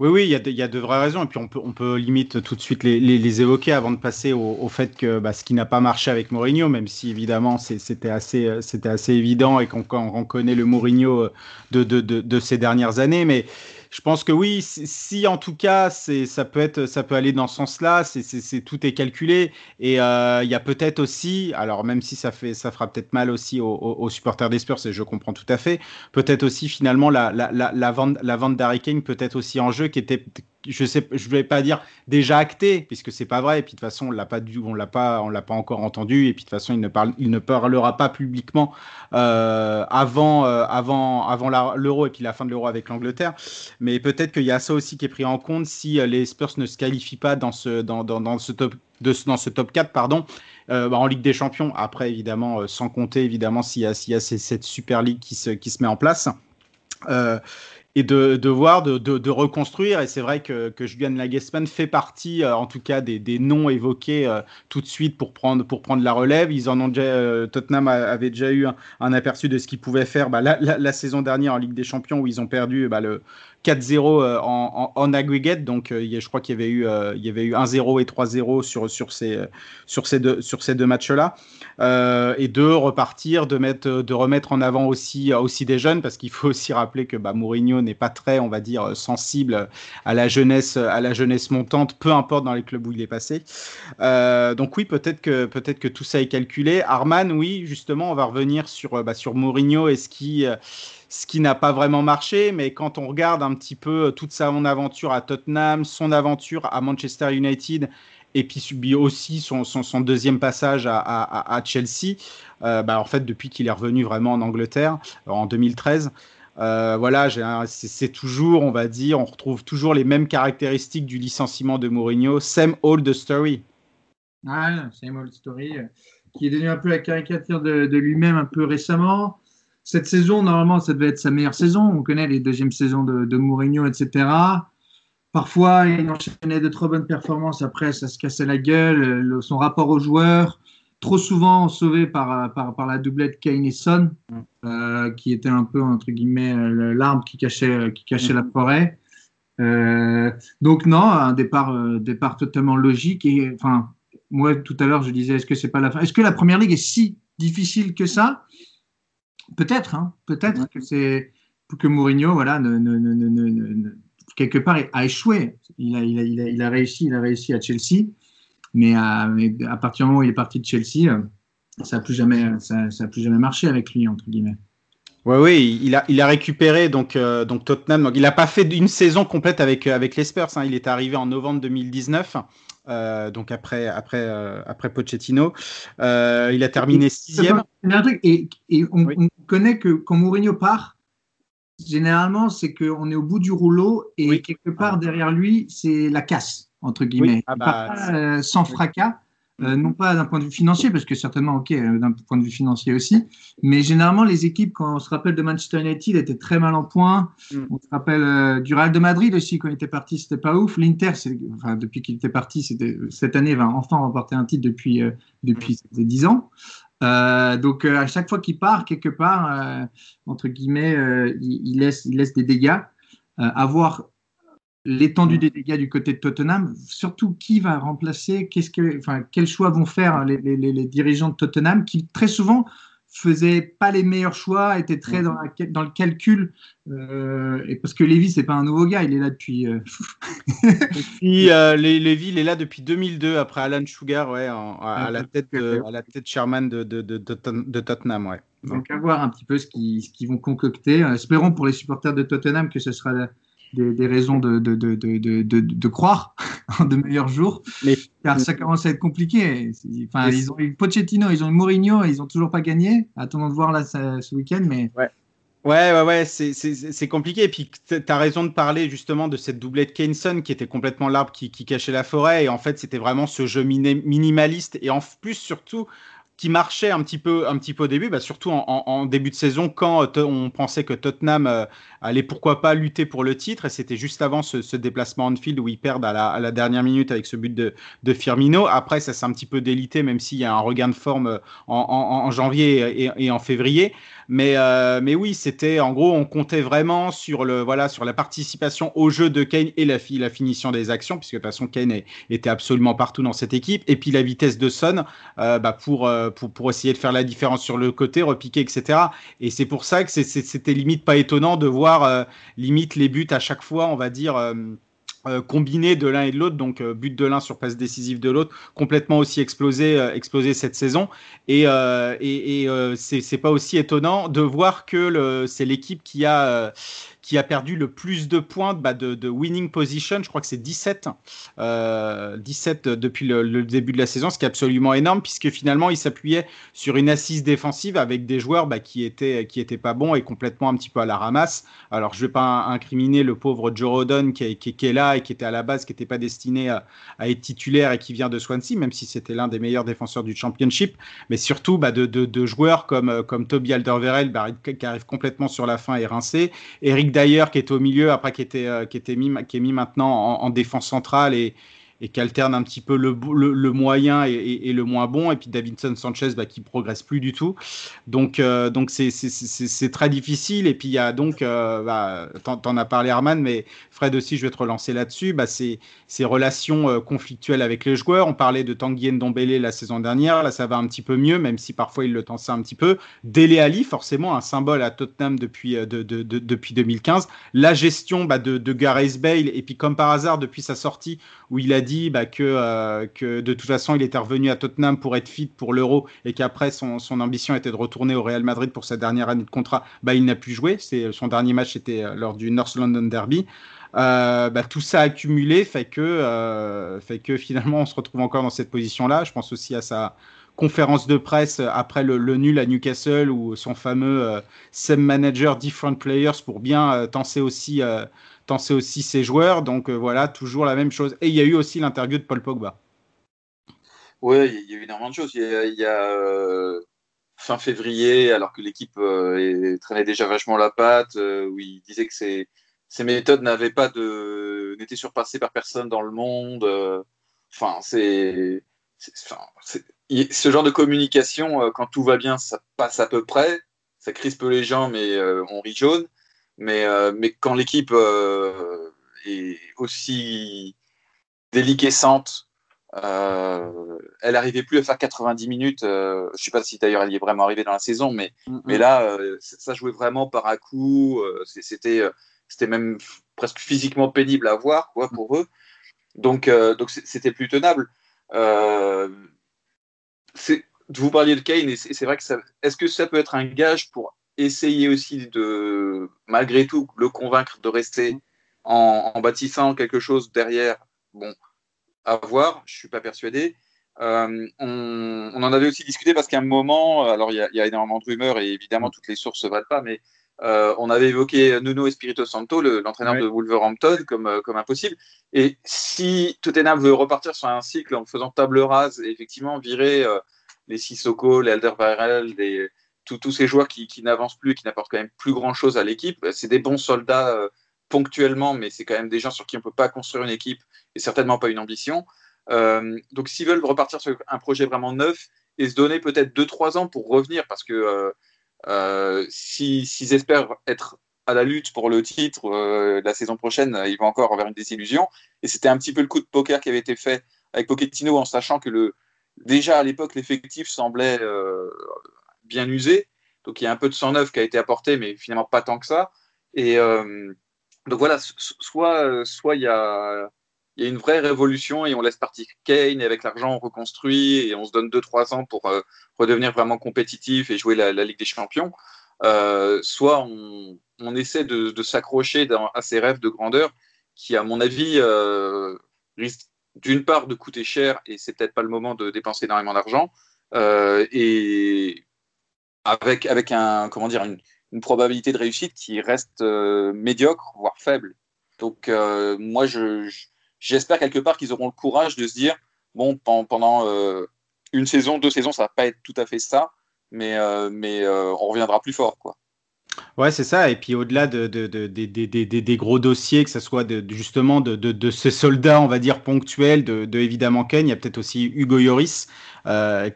Oui, oui, il y, a de, vraies raisons. Et puis, on peut, on peut limite tout de suite les, évoquer avant de passer au, fait que bah, ce qui n'a pas marché avec Mourinho, même si évidemment c'était assez, assez évident et qu'on connaît le Mourinho de, de, de, ces dernières années. Mais je pense que oui, si, en tout cas ça peut être, ça peut aller dans ce sens-là, c'est tout est calculé. Et euh, il y a peut-être aussi, alors même si ça fait, ça fera peut-être mal aussi aux, supporters des Spurs, et je comprends tout à fait, peut-être aussi finalement la, la, la, la vente, la vente d'Harry Kane peut-être aussi en jeu qui était je sais, je vais pas dire déjà acté, puisque c'est pas vrai. Et puis de toute façon, on l'a pas on l'a pas, encore entendu. Et puis de toute façon, il ne parlera pas publiquement euh, avant, euh, l'euro et puis la fin de l'euro avec l'Angleterre. Mais peut-être qu'il y a ça aussi qui est pris en compte si euh, les Spurs ne se qualifient pas dans ce, top, de, dans ce top 4, pardon, euh, bah, en Ligue des Champions. Après, évidemment, sans compter évidemment s'il y a, y a cette Super League qui se, met en place. Et de, de voir, de, de, reconstruire. Et c'est vrai que, que Julian fait partie, euh, en tout cas, des, des noms évoqués euh, tout de suite pour prendre, pour prendre la relève. Ils en ont déjà, euh, Tottenham avait déjà eu un, aperçu de ce qu'ils pouvaient faire bah, la, la, saison dernière en Ligue des Champions où ils ont perdu bah, le, 4-0 euh, en, en, aggregate. Donc, euh, je crois qu'il y avait eu, euh, il y avait eu 1-0 et 3-0 sur, sur, ces, sur ces deux, sur ces deux matchs-là. et de repartir, de, mettre, de remettre en avant aussi, aussi des jeunes, parce qu'il faut aussi rappeler que bah, Mourinho n'est pas très, on va dire, sensible à la jeunesse, à la jeunesse montante, peu importe dans les clubs où il est passé. donc oui, peut-être que, peut-être que tout ça est calculé. Arman, oui, justement, on va revenir sur, bah, sur Mourinho et ce qui ce qui n'a pas vraiment marché, mais quand on regarde un petit peu euh, toute son aventure à Tottenham, son aventure à Manchester United, et puis subit aussi son, deuxième passage à, Chelsea, euh, bah en fait, depuis qu'il est revenu vraiment en Angleterre, euh, en 2013, euh, voilà, c'est toujours, on va dire, on retrouve toujours les mêmes caractéristiques du licenciement de Mourinho. Same old story. Ah, same old story, qui est devenu un peu la caricature de lui-même un peu récemment cette saison, normalement, ça devait être sa meilleure saison. On connaît les deuxièmes saisons de, de Mourinho, etc. Parfois, il enchaînait de trop bonnes performances. Après, ça se cassait la gueule. son rapport aux joueurs, trop souvent sauvé par, par, par la doublette Kane et Son, mm. euh, qui était un peu, entre guillemets, l'arbre qui cachait, qui cachait la forêt. Euh, donc, non, un départ, euh, départ totalement logique. Et, enfin, moi, tout à l'heure, je disais, est-ce que c'est pas la fin? Est-ce que la première ligue est si difficile que ça? Peut-être, hein, peut-être que c'est que Mourinho, voilà, quelque part, a échoué. Il a, il, a, il, a, réussi, il a réussi à Chelsea, mais à, à partir du moment où il est parti de Chelsea, euh, ça n'a plus jamais, ça, ça plus jamais marché avec lui entre guillemets. Oui, oui, il a, il a récupéré donc, euh, donc Tottenham. Donc il n'a pas fait une saison complète avec, avec les Spurs. Hein. Il est arrivé en novembre 2019. Euh, donc après, après, euh, après Pochettino. Euh, il a terminé sixième. Et, et on, connaît que quand Mourinho part, généralement, c'est qu'on est au bout du rouleau et quelque part derrière lui, c'est la casse, entre guillemets. Ah bah, sans fracas. Euh, non pas d'un point de vue financier, parce que certainement, ok, euh, d'un point de vue financier aussi, mais généralement, les équipes, quand on se rappelle de Manchester United, étaient très mal en point. Mm. On se rappelle euh, du Real de Madrid aussi, quand il était parti, c'était pas ouf. L'Inter, enfin, depuis qu'il était parti, cette année, va enfin remporter un titre depuis, depuis 10 ans. Donc, à chaque fois qu'il part, quelque part, entre guillemets, il, laisse, il laisse des dégâts. avoir l'étendue des dégâts du côté de Tottenham, surtout qui va remplacer, qu'est-ce que, enfin, quels choix vont faire les, dirigeants de Tottenham qui très souvent faisaient pas les meilleurs choix, étaient très dans, la, dans le calcul, euh, et parce que Lévy c'est pas un nouveau gars, il est là depuis. Euh... depuis euh, Lévy, il est là depuis 2002 après Alan Sugar, ouais, à, la tête de, à la tête chairman de, de, de, de Tottenham, ouais. Donc à voir un petit peu ce qu'ils ce qu'ils vont concocter. Espérons pour les supporters de Tottenham que ce sera des, des raisons de, de, de, de, croire en de meilleurs jours. Mais- car ça commence à être compliqué. Enfin, Mais ils ont eu Pochettino, ils ont eu Mourinho, ils ont toujours pas gagné. Attendons de voir là ça- ce week-end, mais Ouais, ouais, ouais, c'est- c'est compliqué. Et puis, tu as raison de parler justement de cette doublette Keyneson qui était complètement l'arbre qui, qui cachait la forêt. Et en fait, c'était vraiment ce jeu minimaliste. Et en plus, surtout, qui marchait un petit peu, un petit peu au début, bah, surtout en, début de saison, quand euh, on pensait que Tottenham euh, allait pourquoi pas lutter pour le titre. Et c'était juste avant ce, ce déplacement en field où ils perdent à la, dernière minute avec ce but de, Firmino. Après, ça s'est un petit peu délité, même s'il y a un regain de forme euh, en, janvier et en février. Mais, euh, mais oui, c'était en gros, on comptait vraiment sur, le, voilà, sur la participation au jeu de Kane et la, fi- la finition des actions, puisque de toute façon, Kane était absolument partout dans cette équipe. Et puis la vitesse de Son euh, bah, pour, euh, pour, pour essayer de faire la différence sur le côté, repiquer, etc. Et c'est pour ça que c'était limite pas étonnant de voir limite les buts à chaque fois, on va dire. Euh, combinés de l'un et de l'autre, donc euh, but de l'un sur passe décisive de l'autre, complètement aussi explosé, euh, explosé cette saison. Et, euh, et, et euh, c'est pas aussi étonnant de voir que c'est l'équipe qui a euh, qui a perdu le plus de points bah, de, winning position. Je crois que c'est 17, euh, 17 depuis le, début de la saison, ce qui est absolument énorme puisque finalement il s'appuyait sur une assise défensive avec des joueurs bah, qui étaient qui étaient pas bons et complètement un petit peu à la ramasse. Alors je vais pas incriminer le pauvre Joe Rodon qui est, là et qui était à la base, qui n'était pas destiné à, être titulaire et qui vient de Swansea, même si c'était l'un des meilleurs défenseurs du championship mais surtout bah, de, joueurs comme, euh, comme Toby Alderweireld bah, qui arrive complètement sur la fin et rincé, Eric Dyer qui était au milieu après qui était, euh, qui était mis, qui est mis maintenant en, en défense centrale et, et qui alterne un petit peu le, le, moyen et, le moins bon, et puis Davinson Sanchez bah, qui progresse plus du tout. Donc euh, donc c'est très difficile. Et puis il y a donc, euh, bah, t'en as parlé Arman, mais Fred aussi, je vais te relancer là-dessus. Bah, c'est ces relations euh, conflictuelles avec les joueurs. On parlait de Tanguy Ndombele la saison dernière. Là, ça va un petit peu mieux, même si parfois il le tensait un petit peu. Dele Ali, forcément, un symbole à Tottenham depuis, de, de- de- depuis 2015. La gestion bah, de, de Gareth Bale, et puis comme par hasard, depuis sa sortie, où il a dit bah, que, euh, que de toute façon, il était revenu à Tottenham pour être fit pour l'Euro, et qu'après, son, ambition était de retourner au Real Madrid pour sa dernière année de contrat. Bah, il n'a plus joué. C'est, son dernier match était euh, lors du North London Derby. Euh, bah, tout ça accumulé fait que, fait que finalement on se retrouve encore dans cette position-là. Je pense aussi à sa conférence de presse après le, nul à Newcastle ou son fameux same manager different players pour bien tenser aussi euh, tenser aussi ses joueurs. Donc euh, voilà, toujours la même chose. Et il y a eu aussi l'interview de Paul Pogba. Ouais, il y a eu énormément de choses. Il y a, euh, fin février, alors que l'équipe euh, traînait déjà vachement la patte, où il disait que ses, méthodes n'avaient pas de, n'étaient surpassées par personne dans le monde. Enfin, c'est, c'est- c'est- ce genre de communication, quand tout va bien, ça passe à peu près. Ça crispe les gens, mais on rit jaune. Mais, euh, mais quand l'équipe euh, est aussi déliquescente, euh, elle n'arrivait plus à faire 90 minutes. je ne sais pas si d'ailleurs elle y est vraiment arrivée dans la saison, mais, mais là, ça jouait vraiment par à coup. C'était c'était même presque physiquement pénible à voir quoi, pour eux. Donc euh, c'était plus tenable. Euh, vous parliez de Kane, et c'est c'est vrai que ça. Est-ce que ça peut être un gage pour essayer aussi de, malgré tout, le convaincre de rester en, en bâtissant quelque chose derrière Bon, à voir, je suis pas persuadé. Euh, on, on en avait aussi discuté parce qu'à un moment, alors il y, a- il y a énormément de rumeurs et évidemment toutes les sources ne valent pas, mais euh, on avait évoqué Nuno Espirito Santo, le- l'entraîneur de Wolverhampton, comme, euh, comme impossible. Et si Tottenham veut repartir sur un cycle en faisant table rase et effectivement virer euh, les Sissoko, les Alderweireld, les- tous ces joueurs qui, n'avancent plus et qui n'apportent quand même plus grand chose à l'équipe, c'est des bons soldats euh, ponctuellement, mais c'est quand même des gens sur qui on ne peut pas construire une équipe et certainement pas une ambition. Euh, donc s'ils veulent repartir sur un projet vraiment neuf et se donner peut-être 2-3 ans pour revenir, parce que euh, euh, si- s'ils espèrent être à la lutte pour le titre la saison prochaine, ils vont encore vers une désillusion. Et c'était un petit peu le coup de poker qui avait été fait avec Pochettino en sachant que le, déjà à l'époque l'effectif semblait bien usé. Donc il y a un peu de sang neuf qui a été apporté, mais finalement pas tant que ça. Et euh, donc voilà, so- soit euh, soit il y a, y a une vraie révolution et on laisse partir Kane et avec l'argent on reconstruit et on se donne 2-3 ans pour euh, redevenir vraiment compétitif et jouer la, Ligue des Champions. soit on, essaie de s'accrocher à ces rêves de grandeur qui, à mon avis, risquent d'une part de coûter cher et c'est peut-être pas le moment de dépenser énormément d'argent et avec, avec un, comment dire, une, probabilité de réussite qui reste médiocre, voire faible. Donc, moi, je, j'espère quelque part qu'ils auront le courage de se dire bon, pendant euh, une saison, deux saisons, ça va pas être tout à fait ça, mais, euh, mais euh, on reviendra plus fort, quoi. Ouais, c'est ça. Et puis au-delà de, de, de, des gros dossiers, que ce soit justement de, ces soldats, on va dire, ponctuels, de, évidemment Ken, il y a peut-être aussi Hugo Yoris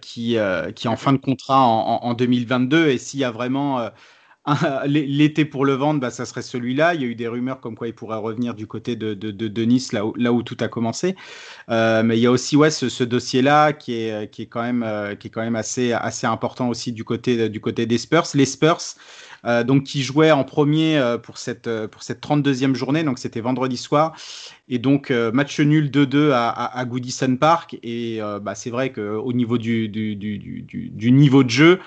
qui, qui est en fin de contrat en, en 2022. Et s'il y a vraiment l'été pour le vendre, bah, ça serait celui-là. Il y a eu des rumeurs comme quoi il pourrait revenir du côté de, de, Nice, là où, tout a commencé. Euh, mais il y a aussi ouais, ce, dossier-là qui est, qui, est quand même, euh, qui est quand même assez, assez important aussi du côté, du côté des Spurs. Les Spurs, euh, donc qui jouaient en premier euh, pour cette, euh, pour cette 32e journée, donc c'était vendredi soir. Et donc, match nul 2-2 à, à, Goodison Park. Et bah, c'est vrai qu'au niveau du, du, du, du, niveau de jeu,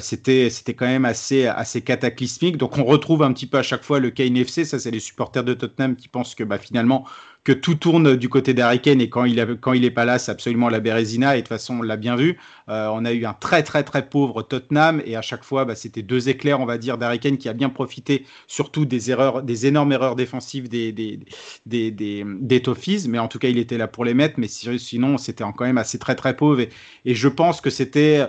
c'était c'était quand même assez, assez cataclysmique. Donc, on retrouve un petit peu à chaque fois le Kane FC. Ça, c'est les supporters de Tottenham qui pensent que bah, finalement, que tout tourne du côté d'Harry et quand il, avait, quand il est pas là, c'est absolument la Bérésina et de toute façon, on l'a bien vu. Euh, on a eu un très très très pauvre Tottenham et à chaque fois, bah, c'était deux éclairs, on va dire, d'Harry qui a bien profité surtout des erreurs, des énormes erreurs défensives des, des, des, des, des Toffees, mais en tout cas, il était là pour les mettre, mais sinon, c'était quand même assez très très pauvre et je pense que c'était...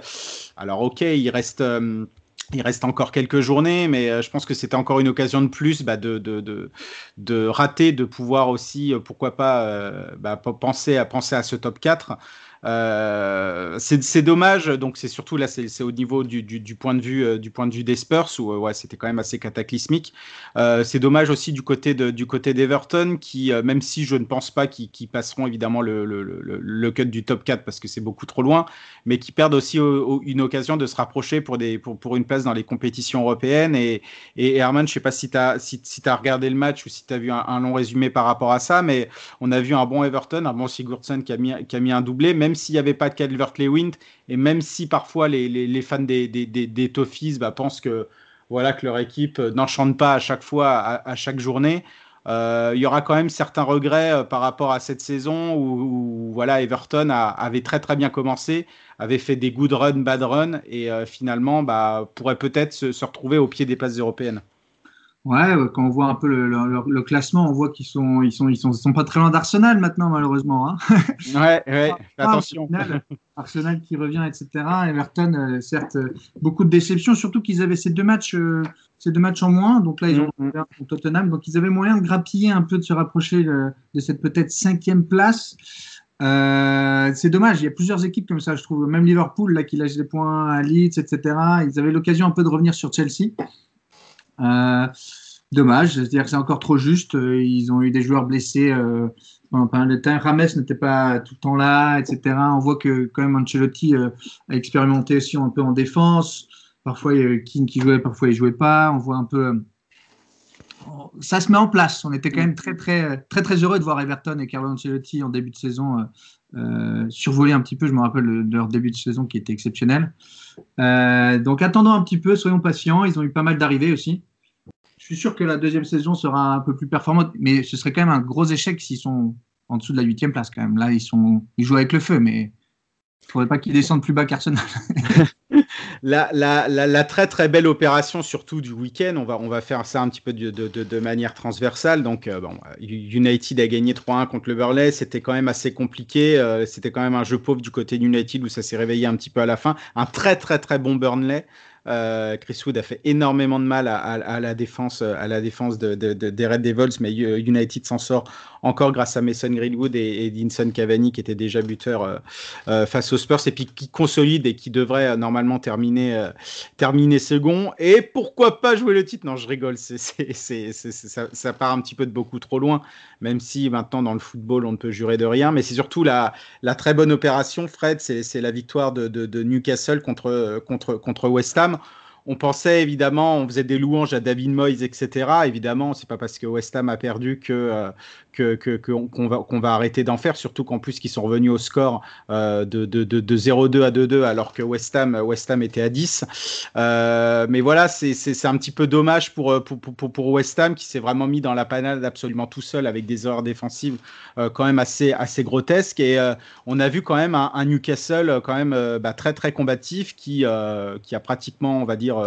Alors ok, il reste... Euh, il reste encore quelques journées, mais euh, je pense que c'était encore une occasion de plus bah, de, rater, de pouvoir aussi, euh, pourquoi pas, bah, penser, à, penser à ce top 4. Euh, c'est dommage, donc c'est surtout là, c'est au niveau du, du, point de vue euh, du point de vue des Spurs où euh, ouais, c'était quand même assez cataclysmique. Euh, c'est dommage aussi du côté de, du côté d'Everton qui, même si je ne pense pas qu'ils passeront évidemment le, le, le, cut du top 4 parce que c'est beaucoup trop loin, mais qui perdent aussi une occasion de se rapprocher pour, des, pour, pour une place dans les compétitions européennes. Et, et Herman, je sais pas si tu as, si, si regardé le match ou si tu as vu un, un, long résumé par rapport à ça, mais on a vu un bon Everton, un bon Sigurdsson qui a mis, qui a mis un doublé, même même s'il n'y avait pas de Calvert-Lewin, et même si parfois les, les, fans des, des, des, Toffees bah, pensent que, voilà, que leur équipe n'enchante pas à chaque fois, à, chaque journée, euh, il y aura quand même certains regrets euh, par rapport à cette saison où, voilà, Everton avait très très bien commencé, avait fait des good runs, bad runs, et euh, finalement bah, pourrait peut-être se, se retrouver au pied des places européennes. Ouais, quand on voit un peu le, le, le classement, on voit qu'ils sont, ils sont, ils sont, ils sont pas très loin d'Arsenal maintenant, malheureusement. Hein ouais, ouais, attention. Arsenal, Arsenal, qui revient, etc. Everton, euh, certes, euh, beaucoup de déceptions, surtout qu'ils avaient ces deux matchs, euh, ces deux matchs en moins. Donc là, ils ont mm -hmm. Tottenham, donc ils avaient moyen de grappiller un peu, de se rapprocher de, de cette peut-être cinquième place. Euh, c'est dommage, il y a plusieurs équipes comme ça, je trouve. Même Liverpool, là, qui lâche des points à Leeds, etc. Ils avaient l'occasion un peu de revenir sur Chelsea. Euh, dommage, c'est-à-dire que c'est encore trop juste. Euh, ils ont eu des joueurs blessés pendant pas mal de temps. Rames n'était pas tout le temps là, etc. On voit que quand même Ancelotti euh, a expérimenté aussi un peu en défense. Parfois, il y avait King qui jouait, parfois il jouait pas. On voit un peu. Ça se met en place. On était quand même très, très, très, très heureux de voir Everton et Carlo Ancelotti en début de saison survoler un petit peu. Je me rappelle de leur début de saison qui était exceptionnel. Donc attendons un petit peu, soyons patients. Ils ont eu pas mal d'arrivées aussi suis sûr que la deuxième saison sera un peu plus performante, mais ce serait quand même un gros échec s'ils sont en dessous de la huitième place quand même. Là, ils, sont, ils jouent avec le feu, mais il ne faudrait pas qu'ils descendent plus bas qu'Arsenal. la, très très belle opération, surtout du week-end, on va, on va faire ça un petit peu de, manière transversale. Donc, euh, United a gagné 3-1 contre le Burley, c'était quand même assez compliqué. Euh, c'était quand même un jeu pauvre du côté d'United où ça s'est réveillé un petit peu à la fin. Un très très très bon Burnley. Euh, Chris Wood a fait énormément de mal à, la défense, à la défense de, de, de, des Red Devils, mais United s'en sort encore grâce à Mason Greenwood et, et Dinson Cavani qui était déjà buteur euh, euh, face aux Spurs et puis qui consolide et qui devrait euh, normalement terminer, terminer second. Et pourquoi pas jouer le titre? Non, je rigole, ça, part un petit peu de beaucoup trop loin, même si maintenant dans le football on ne peut jurer de rien. Mais c'est surtout la, très bonne opération, Fred, c'est, la victoire de, Newcastle contre, contre, contre West Ham on pensait évidemment, on faisait des louanges à David Moyes, etc. Évidemment, c'est pas parce que West Ham a perdu que qu'on va, qu'on va arrêter d'en faire, surtout qu'en plus qu'ils sont revenus au score euh, de, de, de, de 0-2 à 2-2 alors que West Ham, West Ham était à 10. Euh, mais voilà, c'est un petit peu dommage pour, pour, pour, pour West Ham qui s'est vraiment mis dans la panade absolument tout seul avec des erreurs défensives euh, quand même assez, assez grotesques. Et euh, on a vu quand même un, un Newcastle quand même bah, très très combatif qui, qui a pratiquement, on va dire,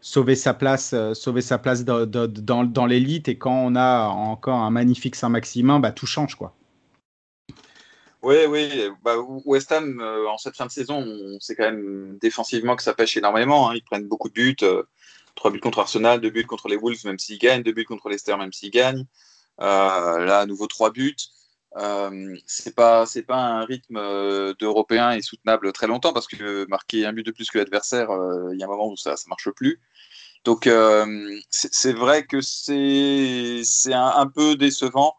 sauver sa place, euh, sauver sa place dans, l'élite. Et quand on a encore un magnifique Saint-Maximin, bah, tout change. quoi. Oui, oui. Bah, West Ham, euh, en cette fin de saison, on sait quand même défensivement que ça pêche énormément. Hein. Ils prennent beaucoup de buts. Euh, trois buts contre Arsenal, deux buts contre les Wolves, même s'ils gagnent, deux buts contre Leicester, même s'ils gagnent. là, à nouveau, trois buts. Euh, c'est pas c'est pas un rythme d'européen et soutenable très longtemps parce que marquer un but de plus que l'adversaire, il y a un moment où ça ça marche plus. Donc euh, c'est vrai que c'est un, un, peu décevant.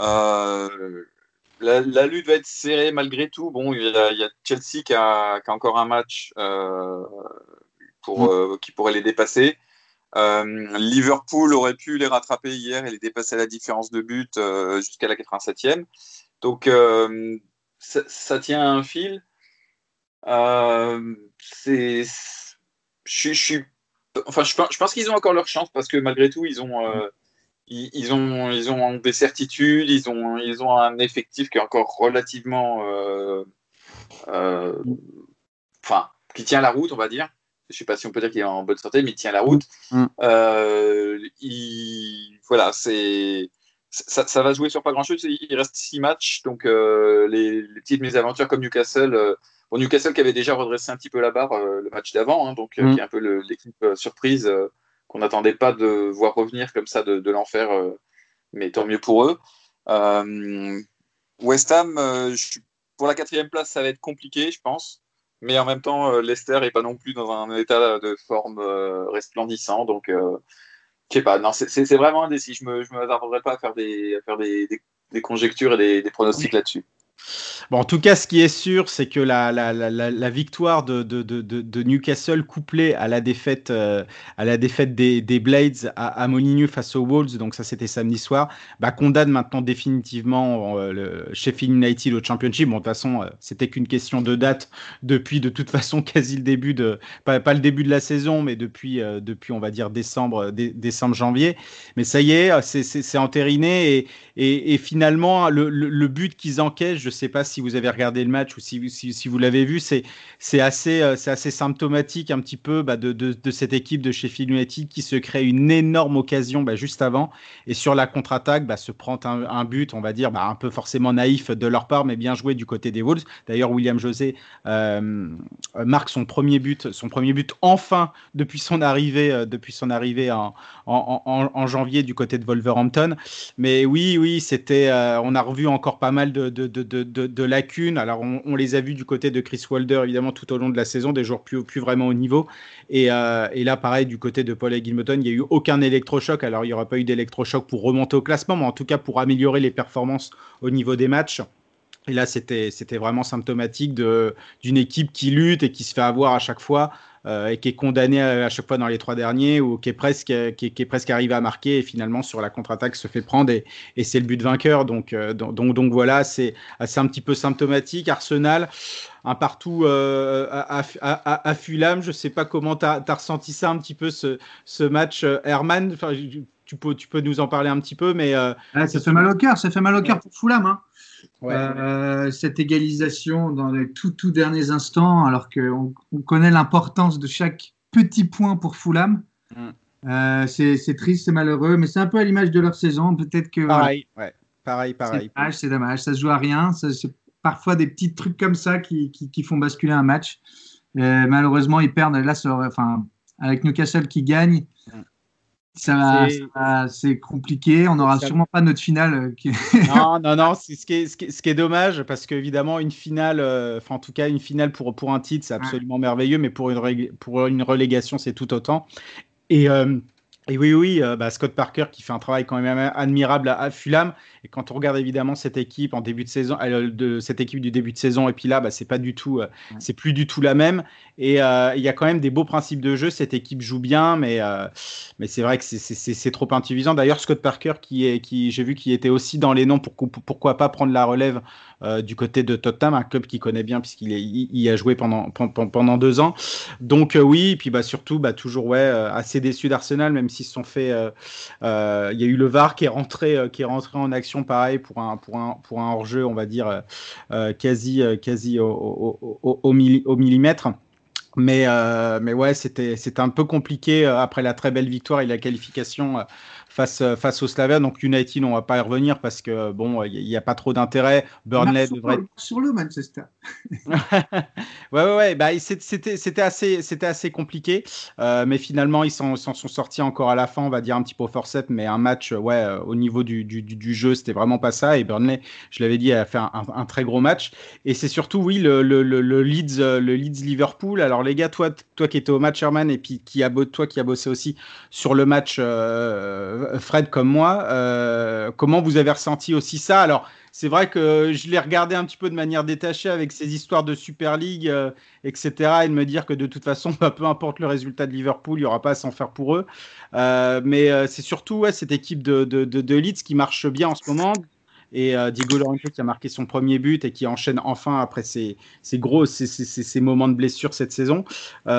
Euh, la, la, lutte va être serrée malgré tout. Bon, il y a, il y a Chelsea qui a, qui a, encore un match euh, pour, mm. qui pourrait les dépasser. Liverpool aurait pu les rattraper hier et les dépasser à la différence de but jusqu'à la 87e. Donc ça, ça, tient un fil. je, pense qu'ils ont encore leur chance parce que malgré tout, ils ont, euh, des certitudes, ils ont, ils ont un effectif qui est encore relativement, euh, euh, enfin, qui tient la route, on va dire. Je ne sais pas si on peut dire qu'il est en bonne santé, mais il tient la route. Mm. Il, voilà, c'est. Ça, ça, va jouer sur pas grand chose. Il reste six matchs, donc les, les, petites mésaventures comme Newcastle Bon, Newcastle qui avait déjà redressé un petit peu la barre euh, le match d'avant, hein, donc euh, mm. qui est un peu l'équipe euh, surprise qu'on n'attendait pas de voir revenir comme ça de, l'enfer, mais tant mieux pour eux. West Ham, pour la quatrième place, ça va être compliqué, je pense. Mais en même temps, Leicester n'est pas non plus dans un état de forme resplendissant. Donc, je sais pas. Non, c'est vraiment indécis. Je ne me, je pas à faire des, à faire des, des, conjectures et des, des pronostics là-dessus. Bon, en tout cas, ce qui est sûr, c'est que la, la, la, victoire de, de, de, Newcastle couplée à la défaite, euh, à la défaite des, des Blades à, à face aux Wolves, donc ça c'était samedi soir, bah, condamne maintenant définitivement euh, le Sheffield United au Championship. Bon, de toute façon, euh, c'était qu'une question de date depuis de toute façon quasi le début de, pas, pas le début de la saison, mais depuis, euh, depuis on va dire décembre, dé, décembre, janvier. Mais ça y est, c'est entériné et, et, finalement, le, le, le but qu'ils encaissent, je ne sais pas si vous avez regardé le match ou si, vous l'avez vu, c'est assez, euh, symptomatique un petit peu bah, de, cette équipe de Sheffield United qui se crée une énorme occasion bah, juste avant et sur la contre-attaque bah, se prend un, but, on va dire, un peu forcément naïf de leur part, mais bien joué du côté des Wolves. D'ailleurs, William José euh, marque son premier but, son premier but enfin depuis son arrivée, euh, depuis son arrivée en, janvier du côté de Wolverhampton. Mais oui, oui, c'était, euh, on a revu encore pas mal de, de, lacunes. Alors, on, les a vus du côté de Chris Walder, évidemment, tout au long de la saison, des joueurs plus, vraiment au niveau. Et, euh, et là, pareil, du côté de Paul Gilmoton, il n'y a eu aucun électrochoc. Alors, il n'y aura pas eu d'électrochoc pour remonter au classement, mais en tout cas pour améliorer les performances au niveau des matchs. Et là, c'était vraiment symptomatique d'une équipe qui lutte et qui se fait avoir à chaque fois et qui est condamné à, à, chaque fois dans les trois derniers ou qui est presque qui est, qui est presque arrivé à marquer et finalement sur la contre-attaque se fait prendre et, et c'est le but vainqueur. Donc euh, donc donc voilà c'est un petit peu symptomatique. Arsenal un partout euh, à, à, à, Fulham. Je sais pas comment tu as, as, ressenti ça un petit peu ce, ce match euh, Herman. Enfin, tu peux tu peux nous en parler un petit peu mais euh, ah, ça fait mal au cœur ça fait mal au cœur pour Fulham hein. Ouais. Euh, cette égalisation dans les tout, tout derniers instants, alors qu'on on connaît l'importance de chaque petit point pour Fulham. Mm. Euh, c'est triste, c'est malheureux, mais c'est un peu à l'image de leur saison. Peut-être que. Pareil, voilà, ouais. pareil, pareil. C'est dommage, c'est. Ça se joue à rien. C'est parfois des petits trucs comme ça qui, qui, qui font basculer un match. Euh, malheureusement, ils perdent. Là, enfin, avec Newcastle qui gagne, mm. Ça, c'est compliqué. On n'aura sûrement pas notre finale. Euh, Qui... non, non, non. Ce qui, est, ce, qui est, ce qui est dommage, parce qu'évidemment, une finale, euh, enfin, en tout cas, une finale pour, pour un titre, c'est absolument ouais. merveilleux, mais pour une, pour une relégation, c'est tout autant. Et, euh, Et oui, oui, euh, bah, Scott Parker qui fait un travail quand même admirable à, Fulham. Et quand on regarde évidemment cette équipe en début de saison, euh, de cette équipe du début de saison, et puis là, bah, c'est pas du tout, euh, c'est plus du tout la même. Et il y a quand même des beaux principes de jeu. Cette équipe joue bien, mais mais c'est vrai que c'est trop intelligent. D'ailleurs, Scott Parker qui est, qui j'ai vu qu'il était aussi dans les noms. Pour, pourquoi pas prendre la relève du côté de Tottenham, un club qu'il connaît bien puisqu'il y a joué pendant deux ans. Donc oui, et puis bah surtout bah toujours ouais assez déçu d'Arsenal, même s'ils se sont fait. Euh, euh, il y a eu le VAR qui est rentré, euh, qui est rentré en action, pareil pour un pour un pour un hors jeu, on va dire quasi quasi au, millimètre. Mais, mais ouais, c'était un peu compliqué après la très belle victoire et la qualification face, euh, face au Slavia. Donc United, on va pas y revenir parce que bon, il n'y a, pas trop d'intérêt. Burnley devrait. Sur le Manchester. ouais, ouais, ouais. Bah, c'était assez, c'était assez compliqué, euh, mais finalement ils s'en sont sortis encore à la fin, on va dire un petit peu au forceps, mais un match, ouais, euh, au niveau du, du, du jeu, c'était vraiment pas ça. Et Burnley, je l'avais dit, a fait un, un, très gros match. Et c'est surtout, oui, le, le, le, Leeds, le Leeds Liverpool. Alors les gars, toi, toi qui étais au match Herman et puis qui a, toi qui a bossé aussi sur le match. Fred comme moi. Euh, comment vous avez ressenti aussi ça? Alors, c'est vrai que je l'ai regardé un petit peu de manière détachée avec ces histoires de Super League, euh, etc. Et de me dire que de toute façon, bah, peu importe le résultat de Liverpool, il n'y aura pas à s'en faire pour eux. Euh, mais c'est surtout cette équipe de, Leeds qui marche bien en ce moment. Et Diego Llorente qui a marqué son premier but et qui enchaîne enfin après ces, gros ces, moments de blessure cette saison. Arman,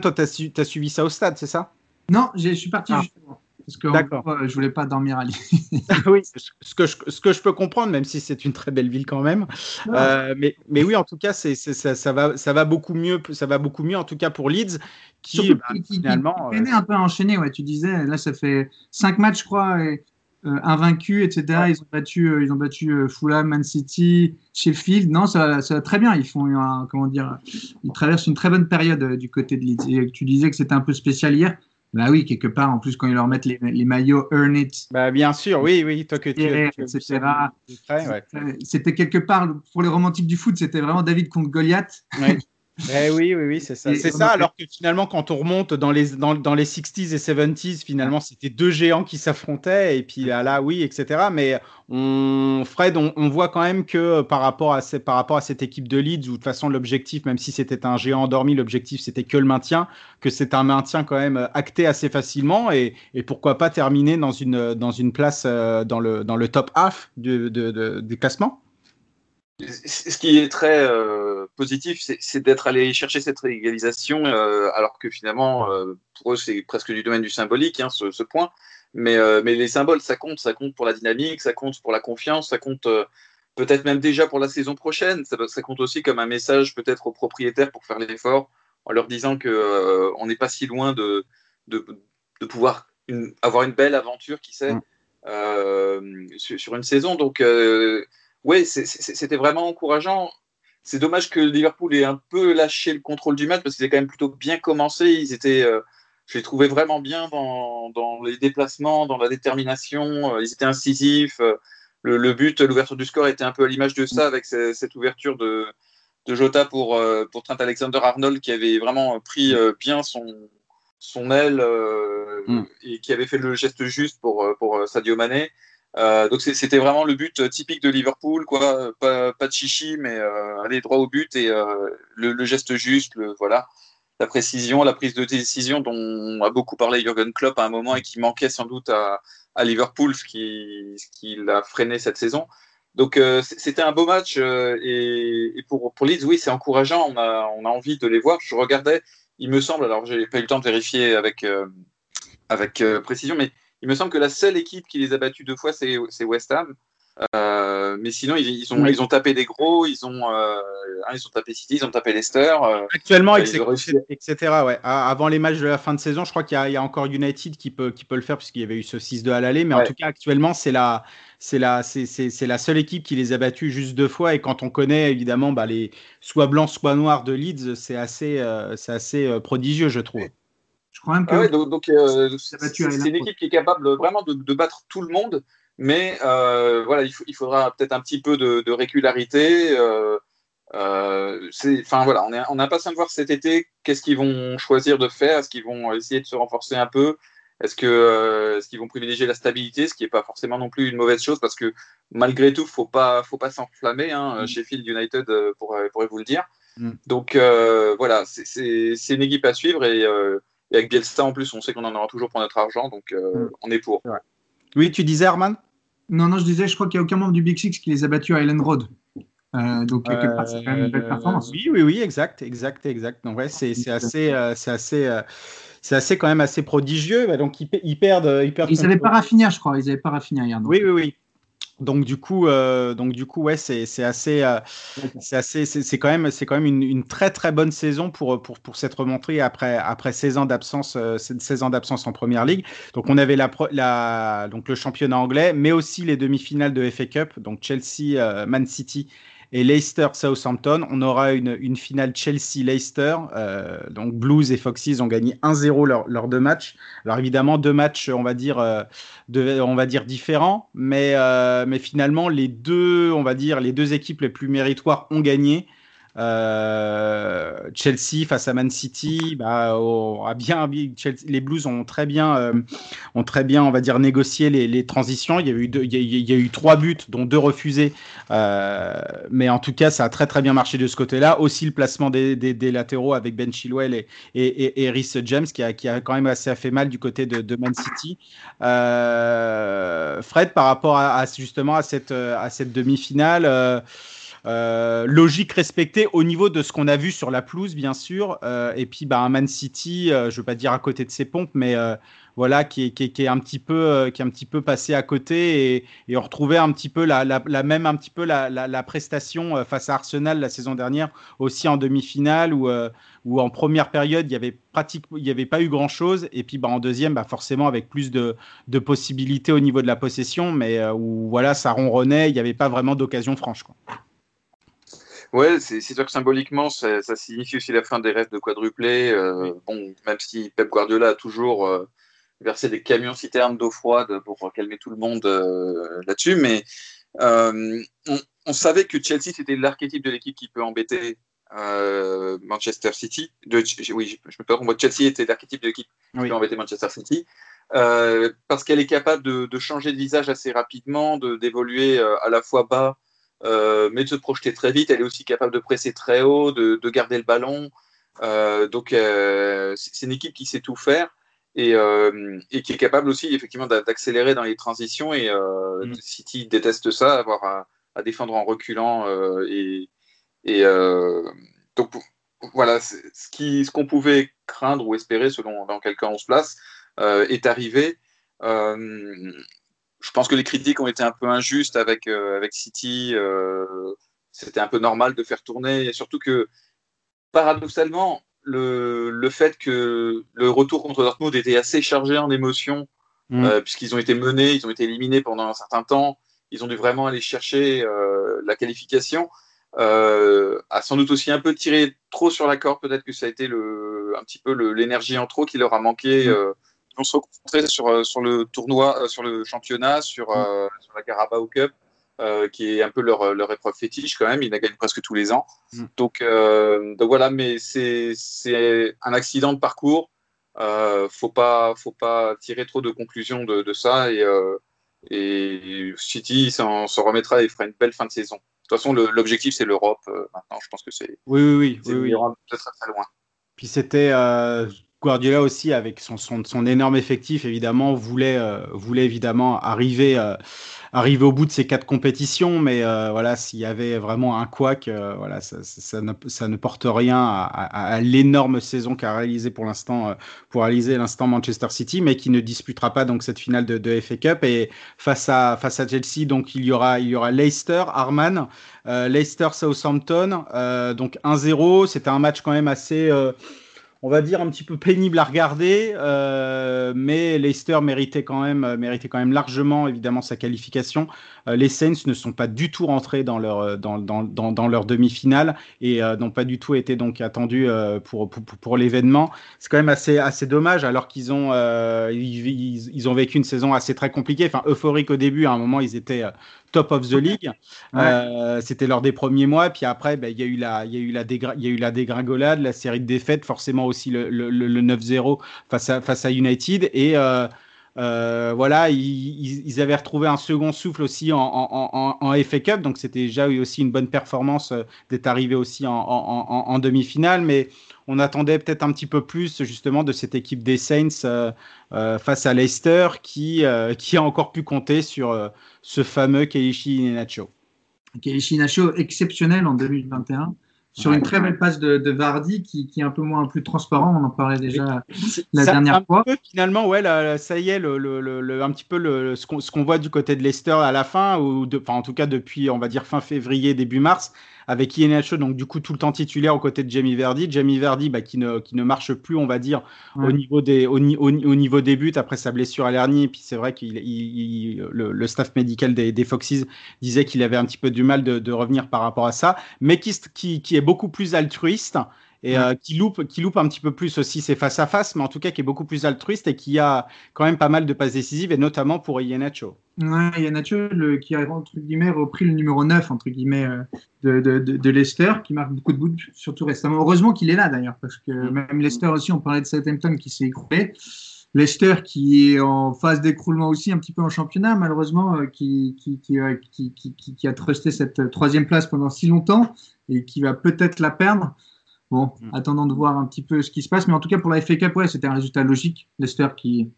toi, tu as, suivi ça au stade, c'est ça? Non, je suis parti ah. justement. Parce que je voulais pas dormir à Lille. oui, ce que, je, ce que je peux comprendre, même si c'est une très belle ville quand même. Euh, mais, mais oui, en tout cas, c'est, ça, ça, va, ça va beaucoup mieux. Ça va beaucoup mieux, en tout cas pour Leeds, qui, bah, finalement. Qui, un peu enchaîné, ouais. Tu disais, là, ça fait cinq matchs, je crois, et, euh, invaincus, etc. Ils ont battu, euh, ils ont battu Fulham, Man City, Sheffield. Non, ça, ça va très bien. Ils font, comment dire, ils traversent une très bonne période du côté de Leeds. Et tu disais que c'était un peu spécial hier. Bah oui, quelque part, en plus, quand ils leur mettent les, les maillots Earn It. Bah bien sûr, oui, oui, toi que tu. etc. C'était quelque part, pour les romantiques du foot, c'était vraiment David contre Goliath. Eh oui, oui, oui, c'est ça. C'est ça, alors que finalement, quand on remonte dans les, dans, dans les 60s et 70s, finalement, c'était deux géants qui s'affrontaient, et puis là, oui, etc. Mais on, Fred, on, voit quand même que par rapport, à par rapport à cette équipe de Leeds, où de toute façon, l'objectif, même si c'était un géant endormi, l'objectif, c'était que le maintien, que c'est un maintien quand même acté assez facilement, et, et, pourquoi pas terminer dans une, dans une place euh, dans le, dans le top half du de, de, de, classement ce qui est très euh, positif, c'est d'être allé chercher cette égalisation, euh, alors que finalement, euh, pour eux, c'est presque du domaine du symbolique, hein, ce, point. Mais, mais, les symboles, ça compte, ça compte pour la dynamique, ça compte pour la confiance, ça compte peut-être même déjà pour la saison prochaine. Ça, ça compte aussi comme un message peut-être aux propriétaires pour faire l'effort, en leur disant que on n'est pas si loin de, de, de pouvoir avoir une belle aventure, qui sait, mm. sur, sur, une saison. Donc oui, c'était vraiment encourageant. C'est dommage que Liverpool ait un peu lâché le contrôle du match parce qu'ils avaient quand même plutôt bien commencé. Ils étaient, euh, je les trouvais vraiment bien dans, les déplacements, dans la détermination. Euh, ils étaient incisifs. Euh, le, but, l'ouverture du score était un peu à l'image de ça avec cette ouverture de, Jota pour, pour Trent Alexander-Arnold qui avait vraiment pris bien son, son aile mm. et qui avait fait le geste juste pour, pour Sadio Mané. Euh, donc c'était vraiment le but typique de Liverpool, quoi. Pas, de chichi, mais euh, aller droit au but et euh, le, geste juste, voilà, la précision, la prise de décision dont a beaucoup parlé Jürgen Klopp à un moment et qui manquait sans doute à, Liverpool, ce qui, qui l'a freiné cette saison. Donc c'était un beau match et, pour, pour Leeds, oui, c'est encourageant. On a, on a envie de les voir. Je regardais, il me semble, alors j'ai pas eu le temps de vérifier avec, avec précision, mais il me semble que la seule équipe qui les a battus deux fois, c'est West Ham. Euh, mais sinon, ils, ont, ils ont tapé des gros, ils ont, euh, ils ont tapé City, ils ont tapé Leicester. Euh, Actuellement, etc. Ouais. Avant les matchs de la fin de saison, je crois qu'il y, a encore United qui peut, qui peut le faire puisqu'il y avait eu ce 6-2 à l'aller. Mais en tout cas, actuellement, c'est la, c'est la, c'est, la seule équipe qui les a battus juste deux fois. Et quand on connaît évidemment bah, les soit blancs, soit noirs de Leeds, c'est assez, c'est assez prodigieux, je trouve. Que. Ah donc, euh, c'est une équipe qui est capable vraiment de, battre tout le monde, mais euh, voilà, il, faudra peut-être un petit peu de, régularité. Euh, enfin voilà, on est, on est impatient de voir cet été qu'est-ce qu'ils vont choisir de faire. Est-ce qu'ils vont essayer de se renforcer un peu Est-ce que euh, est-ce qu'ils vont privilégier la stabilité, ce qui n'est pas forcément non plus une mauvaise chose parce que malgré tout, faut pas faut pas s'enflammer. Hein, mm. Sheffield United pourrait, pourrait, vous le dire. Mm. Donc voilà, c'est une équipe à suivre et, et, avec Bielsa en plus, on sait qu'on en aura toujours pour notre argent, donc mm. on est pour. Ouais. Oui, tu disais Arman Non, non, je disais, je crois qu'il n'y a aucun membre du Big Six qui les a battus à Island Road. Euh, donc, quelque part, c'est quand même une belle performance. Oui, oui, oui, exact, exact, exact. Donc, ouais, c'est assez, euh, c'est assez, euh, c'est assez quand même assez prodigieux. Bah, donc, ils, ils, perdent, ils perdent. Ils n'avaient pas raffiné, je crois. Ils n'avaient pas raffiné hier. Donc. Oui, oui, oui. Donc du coup, euh, donc du coup, ouais, c'est assez, euh, c'est assez, c'est quand même, c'est quand même une, une, très très bonne saison pour pour pour s'être remonté après après 16 ans d'absence, euh, 16 ans d'absence en première ligue. Donc on avait la, la donc le championnat anglais, mais aussi les demi-finales de FA Cup, donc Chelsea, euh, Man City et Leicester-Southampton. On aura une, finale Chelsea-Leicester. Euh, donc Blues et Foxes ont gagné 1-0 leurs leur deux matchs. Alors évidemment, deux matchs, on va dire, euh, on va dire différents, mais, euh, mais finalement, les deux, on va dire, les deux équipes les plus méritoires ont gagné. Euh, Chelsea face à Man City, bah, oh, a bien, Chelsea, les Blues ont très bien, euh, ont très bien, on va dire, négocié les, transitions. Il y, a eu trois buts, dont deux refusés, euh, mais en tout cas, ça a très très bien marché de ce côté-là. Aussi le placement des, latéraux avec Ben Chilwell et, et, Rhys James, qui a, quand même assez fait mal du côté de, Man City. Fred, par rapport à, justement à cette demi-finale. Euh, logique respectée au niveau de ce qu'on a vu sur la pelouse, bien sûr. Euh, et puis, bah, un Man City, euh, je ne veux pas dire à côté de ses pompes, mais voilà, qui est, un petit peu, qui est un petit peu passé à côté et, on retrouvait un petit peu la, même un petit peu la, prestation face à Arsenal la saison dernière, aussi en demi-finale où, où en première période il y avait pratiquement, il y avait pas eu grand chose et puis bah, en deuxième, bah, forcément avec plus de, possibilités au niveau de la possession, mais où voilà, ça ronronnait, il n'y avait pas vraiment d'occasion franche. Ouais, c'est sûr que symboliquement, ça, ça, signifie aussi la fin des rêves de quadruplé. Euh, bon, même si Pep Guardiola a toujours euh, versé des camions citernes d'eau froide pour calmer tout le monde euh, là-dessus, mais on, on, savait que Chelsea c'était l'archétype de l'équipe qui peut embêter Manchester City. De, oui, je, je me trompe. Chelsea était l'archétype de l'équipe qui peut embêter Manchester City. parce qu'elle est capable de, de, changer de visage assez rapidement, d'évoluer à la fois bas euh, mais de se projeter très vite. Elle est aussi capable de presser très haut, de, de garder le ballon. Euh, donc, euh, c'est une équipe qui sait tout faire et, et qui est capable aussi, effectivement, d'accélérer dans les transitions. Et mm. City déteste ça, avoir à, à défendre en reculant. et, et donc, voilà, ce qu'on ce pouvait craindre ou espérer selon dans quel cas on se place est arrivé. Euh, je pense que les critiques ont été un peu injustes avec, euh, avec City. Euh, C'était un peu normal de faire tourner. Et surtout que, paradoxalement, le, le, fait que le retour contre Dortmund était assez chargé en émotions, mmh. euh, puisqu'ils ont été menés, ils ont été éliminés pendant un certain temps, ils ont dû vraiment aller chercher euh, la qualification, euh, a sans doute aussi un peu tiré trop sur la corde. Peut-être que ça a été le, un petit peu l'énergie en trop qui leur a manqué. Mmh vont se concentrer sur, euh, sur le tournoi, euh, sur le championnat, sur, euh, sur la Carabao Cup, euh, qui est un peu leur, leur épreuve fétiche quand même. Ils la gagnent presque tous les ans. Mm. Donc, euh, donc voilà, mais c'est un accident de parcours. Euh, faut pas, faut pas tirer trop de conclusions de, de ça et, et City s'en remettra et fera une belle fin de saison. De toute façon, l'objectif c'est l'Europe maintenant. Je pense que c'est. Oui, oui, oui. oui, oui. Peut-être très, très loin. Puis c'était Guardiola aussi, avec son, énorme effectif, évidemment, voulait, euh, voulait évidemment arriver, euh, arriver au bout de ces quatre compétitions, mais euh, voilà, s'il y avait vraiment un couac, voilà, ça, ne, porte rien à, l'énorme saison qu'a réalisé pour l'instant, pour Manchester City, mais qui ne disputera pas donc cette finale de, de FA Cup. Et face à face à Chelsea, donc il y aura il y aura Leicester, Arman, Leicester Southampton, donc 1-0, c'était un match quand même assez on va dire un petit peu pénible à regarder, euh, mais Leicester méritait quand même, euh, méritait quand même largement évidemment sa qualification. Euh, les Saints ne sont pas du tout rentrés dans leur dans, dans, dans, leur demi-finale et n'ont pas du tout été donc attendus pour, pour, pour l'événement. C'est quand même assez assez dommage alors qu'ils ont ils, ils, ont vécu une saison assez très compliquée, enfin euphorique au début. À un moment ils étaient top of the league. Euh, c'était lors des premiers mois. Puis après, ben, il y, a eu la, y, a eu la y a eu la dégringolade, la série de défaites, forcément aussi le, le, le 9-0 face à, face à United. Et euh, euh, voilà, ils, ils, avaient retrouvé un second souffle aussi en, en, en, FA Cup. Donc c'était déjà aussi une bonne performance d'être arrivé aussi en, demi-finale. Mais on attendait peut-être un petit peu plus justement de cette équipe des Saints face à Leicester qui, qui a encore pu compter sur ce fameux Keiichi Inacho. Keiichi Inacho exceptionnel en 2021 sur une très belle passe de, Vardy qui, qui, est un peu moins plus transparent. On en parlait déjà la dernière fois. finalement, ouais, ça y est, le, le, un petit peu le, ce qu'on voit du côté de Leicester à la fin, ou de, en tout cas depuis, on va dire fin février, début mars, avec Iheanacho, donc du coup tout le temps titulaire aux côtés de Jamie Verdi. Jamie Verdi bah, qui, ne, qui ne marche plus, on va dire, au, niveau des, au, niveau des buts après sa blessure à l'hernie. Et puis c'est vrai que le, staff médical des, des Foxes disait qu'il avait un petit peu du mal de, de, revenir par rapport à ça, mais qui, qui, qui est beaucoup plus altruiste et euh, qui, loupe, qui loupe un petit peu plus aussi ses face-à-face, mais en tout cas qui est beaucoup plus altruiste et qui a quand même pas mal de passes décisives, et notamment pour Iheanacho. Ouais, Iheanacho qui a entre guillemets, repris le numéro 9 entre guillemets, euh, de, de, de, Leicester, qui marque beaucoup de buts, surtout récemment. Heureusement qu'il est là d'ailleurs, parce que mm. même Leicester aussi, on parlait de Southampton qui s'est écroulé. Leicester qui est en phase d'écroulement aussi un petit peu en championnat, malheureusement, euh, qui, qui, qui, qui, qui, a trusté cette troisième place pendant si longtemps et qui va peut-être la perdre. Bon, mm. attendant de voir un petit peu ce qui se passe. Mais en tout cas, pour la FA Cup, ouais, c'était un résultat logique. Leicester qui,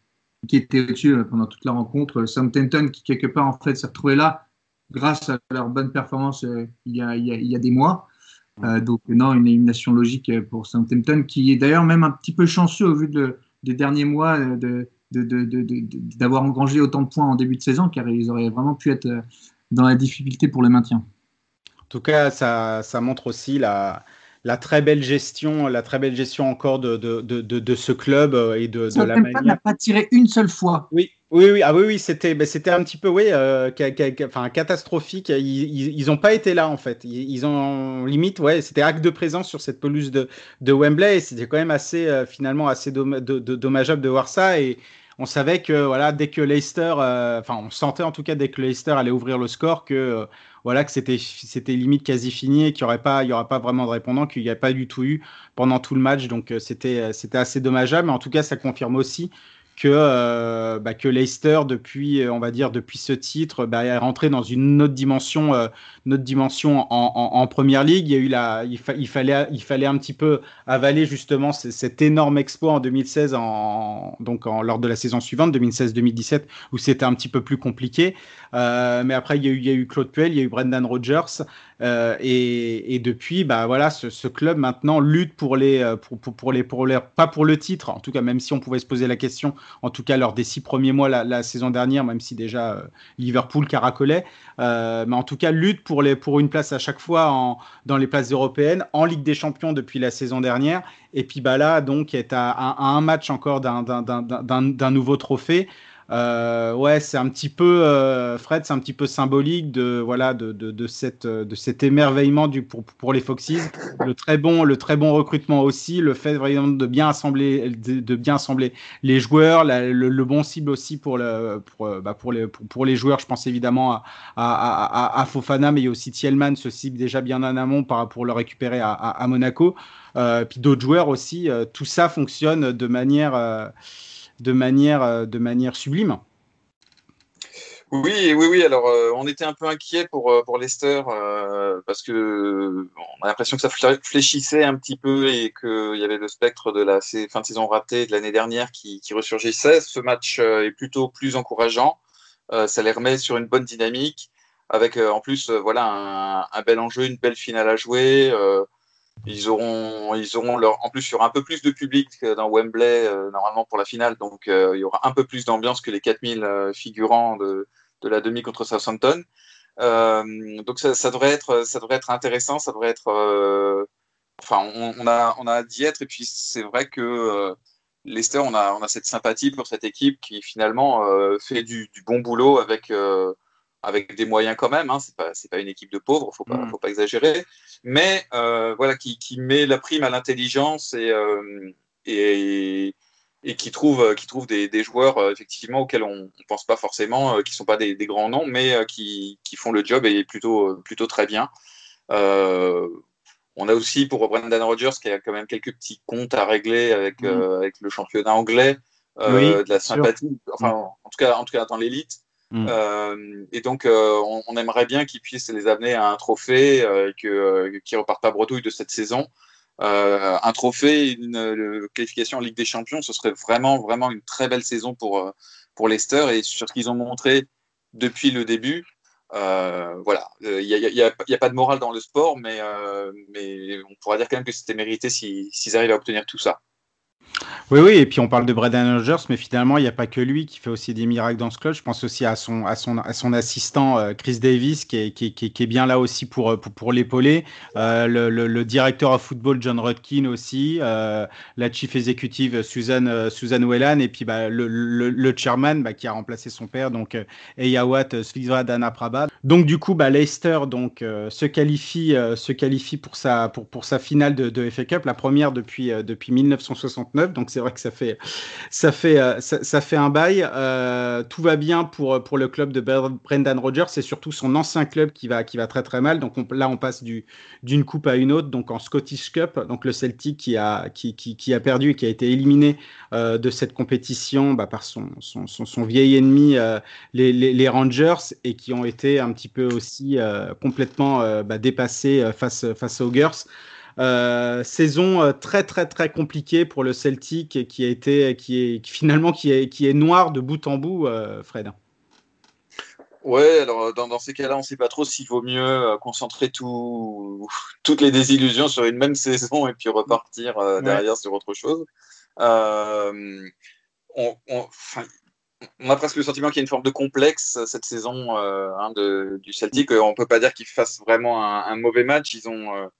qui était au-dessus euh, pendant toute la rencontre. Southampton qui, quelque part, en fait, s'est retrouvé là grâce à leur bonne performance euh, il, y a, il, y a, il, y a, des mois. Mm. Euh, donc, non, une élimination logique pour Southampton qui est d'ailleurs même un petit peu chanceux au vu de, des derniers mois de, d'avoir engrangé autant de points en début de saison, car ils auraient vraiment pu être dans la difficulté pour le maintien. En tout cas, ça, ça montre aussi la, la très belle gestion, la très belle gestion encore de, de, de, de ce club euh, et de, de la manière. n'a pas tiré une seule fois. Oui, oui, oui, ah oui, oui c'était, ben, c'était un petit peu, oui, euh, enfin catastrophique. Ils n'ont pas été là en fait. Ils, ont limite, ouais, c'était acte de présence sur cette pelouse de, de Wembley. Et c'était quand même assez, euh, finalement, assez dommageable de voir ça. Et on savait que voilà, dès que Leicester, enfin, on sentait en tout cas dès que Leicester allait ouvrir le score que voilà que c'était limite quasi fini et qu'il y aurait pas pas vraiment de répondant qu'il n'y a pas du tout eu pendant tout le match donc euh, c'était euh, c'était assez dommageable mais en tout cas ça confirme aussi que, euh, bah, que Leicester, depuis, euh, on va dire, depuis ce titre, bah, est rentré dans une autre dimension, notre dimension en, en, première ligue. Il, y a eu la, il, il, fallait, il fallait un petit peu avaler justement cet énorme exploit en 2016, en, donc en, lors de la saison suivante, 2016-2017, où c'était un petit peu plus compliqué. Euh, mais après, il y, a eu, Claude Puel, il y a eu Brendan Rodgers. Euh, et, depuis, bah voilà, ce, club maintenant lutte pour les, pour, pour, pour, les, pour les, pas pour le titre, en tout cas, même si on pouvait se poser la question en tout cas lors des six premiers mois la, saison dernière, même si déjà euh, Liverpool caracolait. Euh, mais en tout cas, lutte pour, les, pour une place à chaque fois dans les places européennes, en Ligue des Champions depuis la saison dernière. Et puis bah là, donc, est à, à un match encore d'un nouveau trophée. Euh, ouais, c'est un petit peu, euh, Fred, c'est un petit peu symbolique de voilà de, de, de, cette, de cet émerveillement du, pour, pour les Foxes. Le très bon, le très bon recrutement aussi, le fait vraiment de bien assembler, de, bien assembler les joueurs, le, le, bon cible aussi pour le, pour, bah, pour les, pour, les joueurs. Je pense évidemment à, à, à, à, Fofana, mais il y a aussi Thielman, ce cible déjà bien en amont pour le récupérer à, Monaco. Euh, puis d'autres joueurs aussi. Euh, tout ça fonctionne de manière euh, de manière, euh, de manière sublime. Oui, oui, oui. Alors, euh, on était un peu inquiet pour, euh, pour parce que on a l'impression que ça fléchissait un petit peu et qu'il y avait le spectre de la fin de saison ratée de l'année dernière qui, qui, ressurgissait. Ce match est plutôt plus encourageant. ça les remet sur une bonne dynamique avec en plus voilà un, bel enjeu, une belle finale à jouer. Ils auront, ils auront leur, en plus, il y aura un peu plus de public dans Wembley, euh, normalement, pour la finale. Donc, euh, il y aura un peu plus d'ambiance que les 4000 euh, figurants de, de, la demi contre Southampton. donc, ça, ça, devrait être, ça devrait être intéressant, ça devrait être enfin, on, a, on a être. Et puis, c'est vrai que euh, Leicester, on a, on a cette sympathie pour cette équipe qui finalement euh, fait du, du, bon boulot avec, euh, avec des moyens quand même. Hein. C'est pas, c'est pas une équipe de pauvres, faut pas, mm. faut pas exagérer. Mais voilà, qui, qui, met la prime à l'intelligence et, et, et, qui trouve, qui trouve des, des joueurs effectivement auxquels on ne pense pas forcément, qui sont pas des, des grands noms, mais qui, qui, font le job et plutôt, plutôt très bien. Euh, on a aussi pour Brendan Rodgers qui a quand même quelques petits comptes à régler avec, mm. euh, avec le championnat anglais, euh, de la sympathie, enfin en tout cas, en tout cas dans l'élite. Mm. Euh, et donc, on, aimerait bien qu'ils puissent les amener à un trophée et qu'ils ne repartent pas bredouille de cette saison. un trophée, une, qualification en Ligue des Champions, ce serait vraiment, vraiment une très belle saison pour, pour Leicester. Et sur ce qu'ils ont montré depuis le début, euh, voilà, il euh, n'y a, a, pas de morale dans le sport, mais, euh, mais on pourra dire quand même que c'était mérité s'ils arrivent à obtenir tout ça. Oui, oui, et puis on parle de Braden Rogers, mais finalement, il n'y a pas que lui qui fait aussi des miracles dans ce club. Je pense aussi à son, à son, à son assistant euh, Chris Davis, qui est, qui, bien là aussi pour, pour, pour l'épauler. Euh, le, directeur of football John Rudkin aussi, euh, la chief executive Susan, euh, Susan Whelan, et puis bah, le, le, chairman bah, qui a remplacé son père, donc Eyawat Slivadana Prabhat. Donc du coup, bah, Leicester donc, se, qualifie, se qualifie pour sa, pour, pour sa finale de, de FA Cup, la première depuis, depuis 1969. Donc c'est vrai que ça fait, ça fait, euh, ça, fait un bail. Euh, tout va bien pour, pour le club de Brendan Rodgers. C'est surtout son ancien club qui va, qui va très très mal. Donc on, là, on passe d'une coupe à une autre. Donc en Scottish Cup, donc le Celtic qui a, qui, qui, a perdu et qui a été éliminé euh, de cette compétition bah, par son, son, son, son, vieil ennemi, euh, les, les, les, Rangers, et qui ont été un petit peu aussi euh, complètement euh, bah, dépassés face, face aux Girls. Euh, saison euh, très très très compliquée pour le Celtic qui a été qui est finalement qui est qui est noir de bout en bout, euh, Fred. Ouais, alors dans, dans ces cas-là, on ne sait pas trop s'il vaut mieux euh, concentrer tout, toutes les désillusions sur une même saison et puis repartir euh, derrière ouais. sur autre chose. Euh, on, on, on, a presque le sentiment qu'il y a une forme de complexe cette saison hein, de, du Celtic. On ne peut pas dire qu'ils fassent vraiment un, un, mauvais match. Ils ont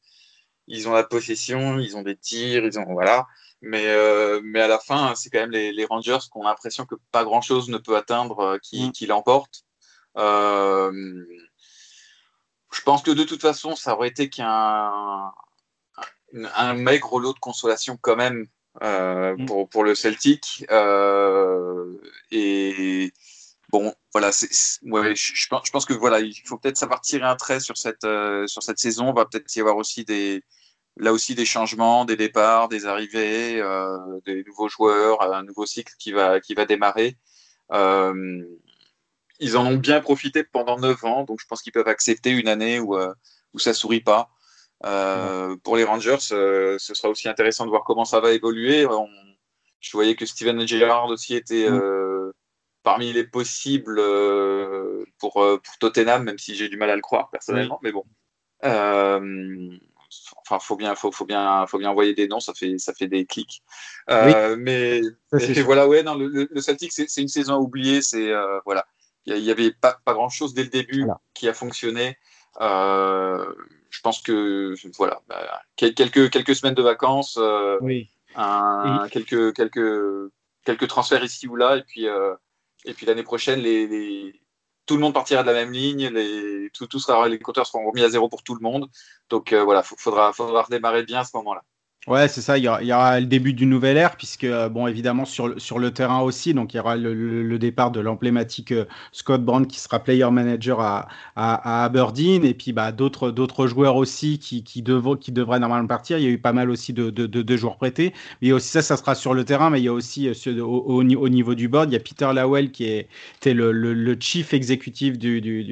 ils ont la possession, ils ont des tirs, ils ont voilà. Mais, euh, mais à la fin, c'est quand même les, les Rangers qui ont l'impression que pas grand chose ne peut atteindre euh, qui, mm. qui l'emporte. Euh, je pense que de toute façon, ça aurait été qu'un un maigre lot de consolation quand même euh, mm. pour, pour le Celtic. Euh, et bon, voilà, ouais, je, je, pense, je pense que voilà, il faut peut-être savoir tirer un trait sur cette, euh, sur cette saison. On va peut-être y avoir aussi des, là aussi des changements, des départs, des arrivées, des nouveaux joueurs, un nouveau cycle qui va, qui va démarrer. Ils en ont bien profité pendant 9 ans, donc je pense qu'ils peuvent accepter une année où, où ça sourit pas. Euh, pour les Rangers, euh, ce sera aussi intéressant de voir comment ça va évoluer. On, je voyais que Steven Gerrard aussi était euh, parmi les possibles pour, pour Tottenham, même si j'ai du mal à le croire personnellement, mais bon enfin, faut bien, faut, faut bien, faut bien envoyer des noms, ça fait, ça fait des clics. Oui. Mais, mais voilà, ouais, non, le, le Celtic, c'est une saison à oublier. C'est voilà, il y, y, avait pas, pas grand chose dès le début voilà. qui a fonctionné. Euh, je pense que voilà, bah, quelques quelques semaines de vacances, euh, oui. un, quelques quelques quelques transferts ici ou là, et puis euh, et puis l'année prochaine, les, les tout le monde partira de la même ligne, les, tout, tout sera, les compteurs seront remis à zéro pour tout le monde. Donc euh, voilà, il faudra, faudra redémarrer bien à ce moment-là. Ouais, c'est ça. Il y, aura, le début d'une nouvelle ère, puisque, euh, bon, évidemment, sur, sur le terrain aussi. Donc, il y aura le, le, le départ de l'emblématique euh, Scott Brand qui sera player manager à, à, Aberdeen. Et puis, bah, d'autres, joueurs aussi qui, qui, dev, qui devraient normalement partir. Il y a eu pas mal aussi de, de, de, joueurs prêtés. Mais il y a aussi ça, ça sera sur le terrain. Mais il y a aussi au, au, au niveau du board, il y a Peter Lawell qui est, était le, le, le chief exécutif du, du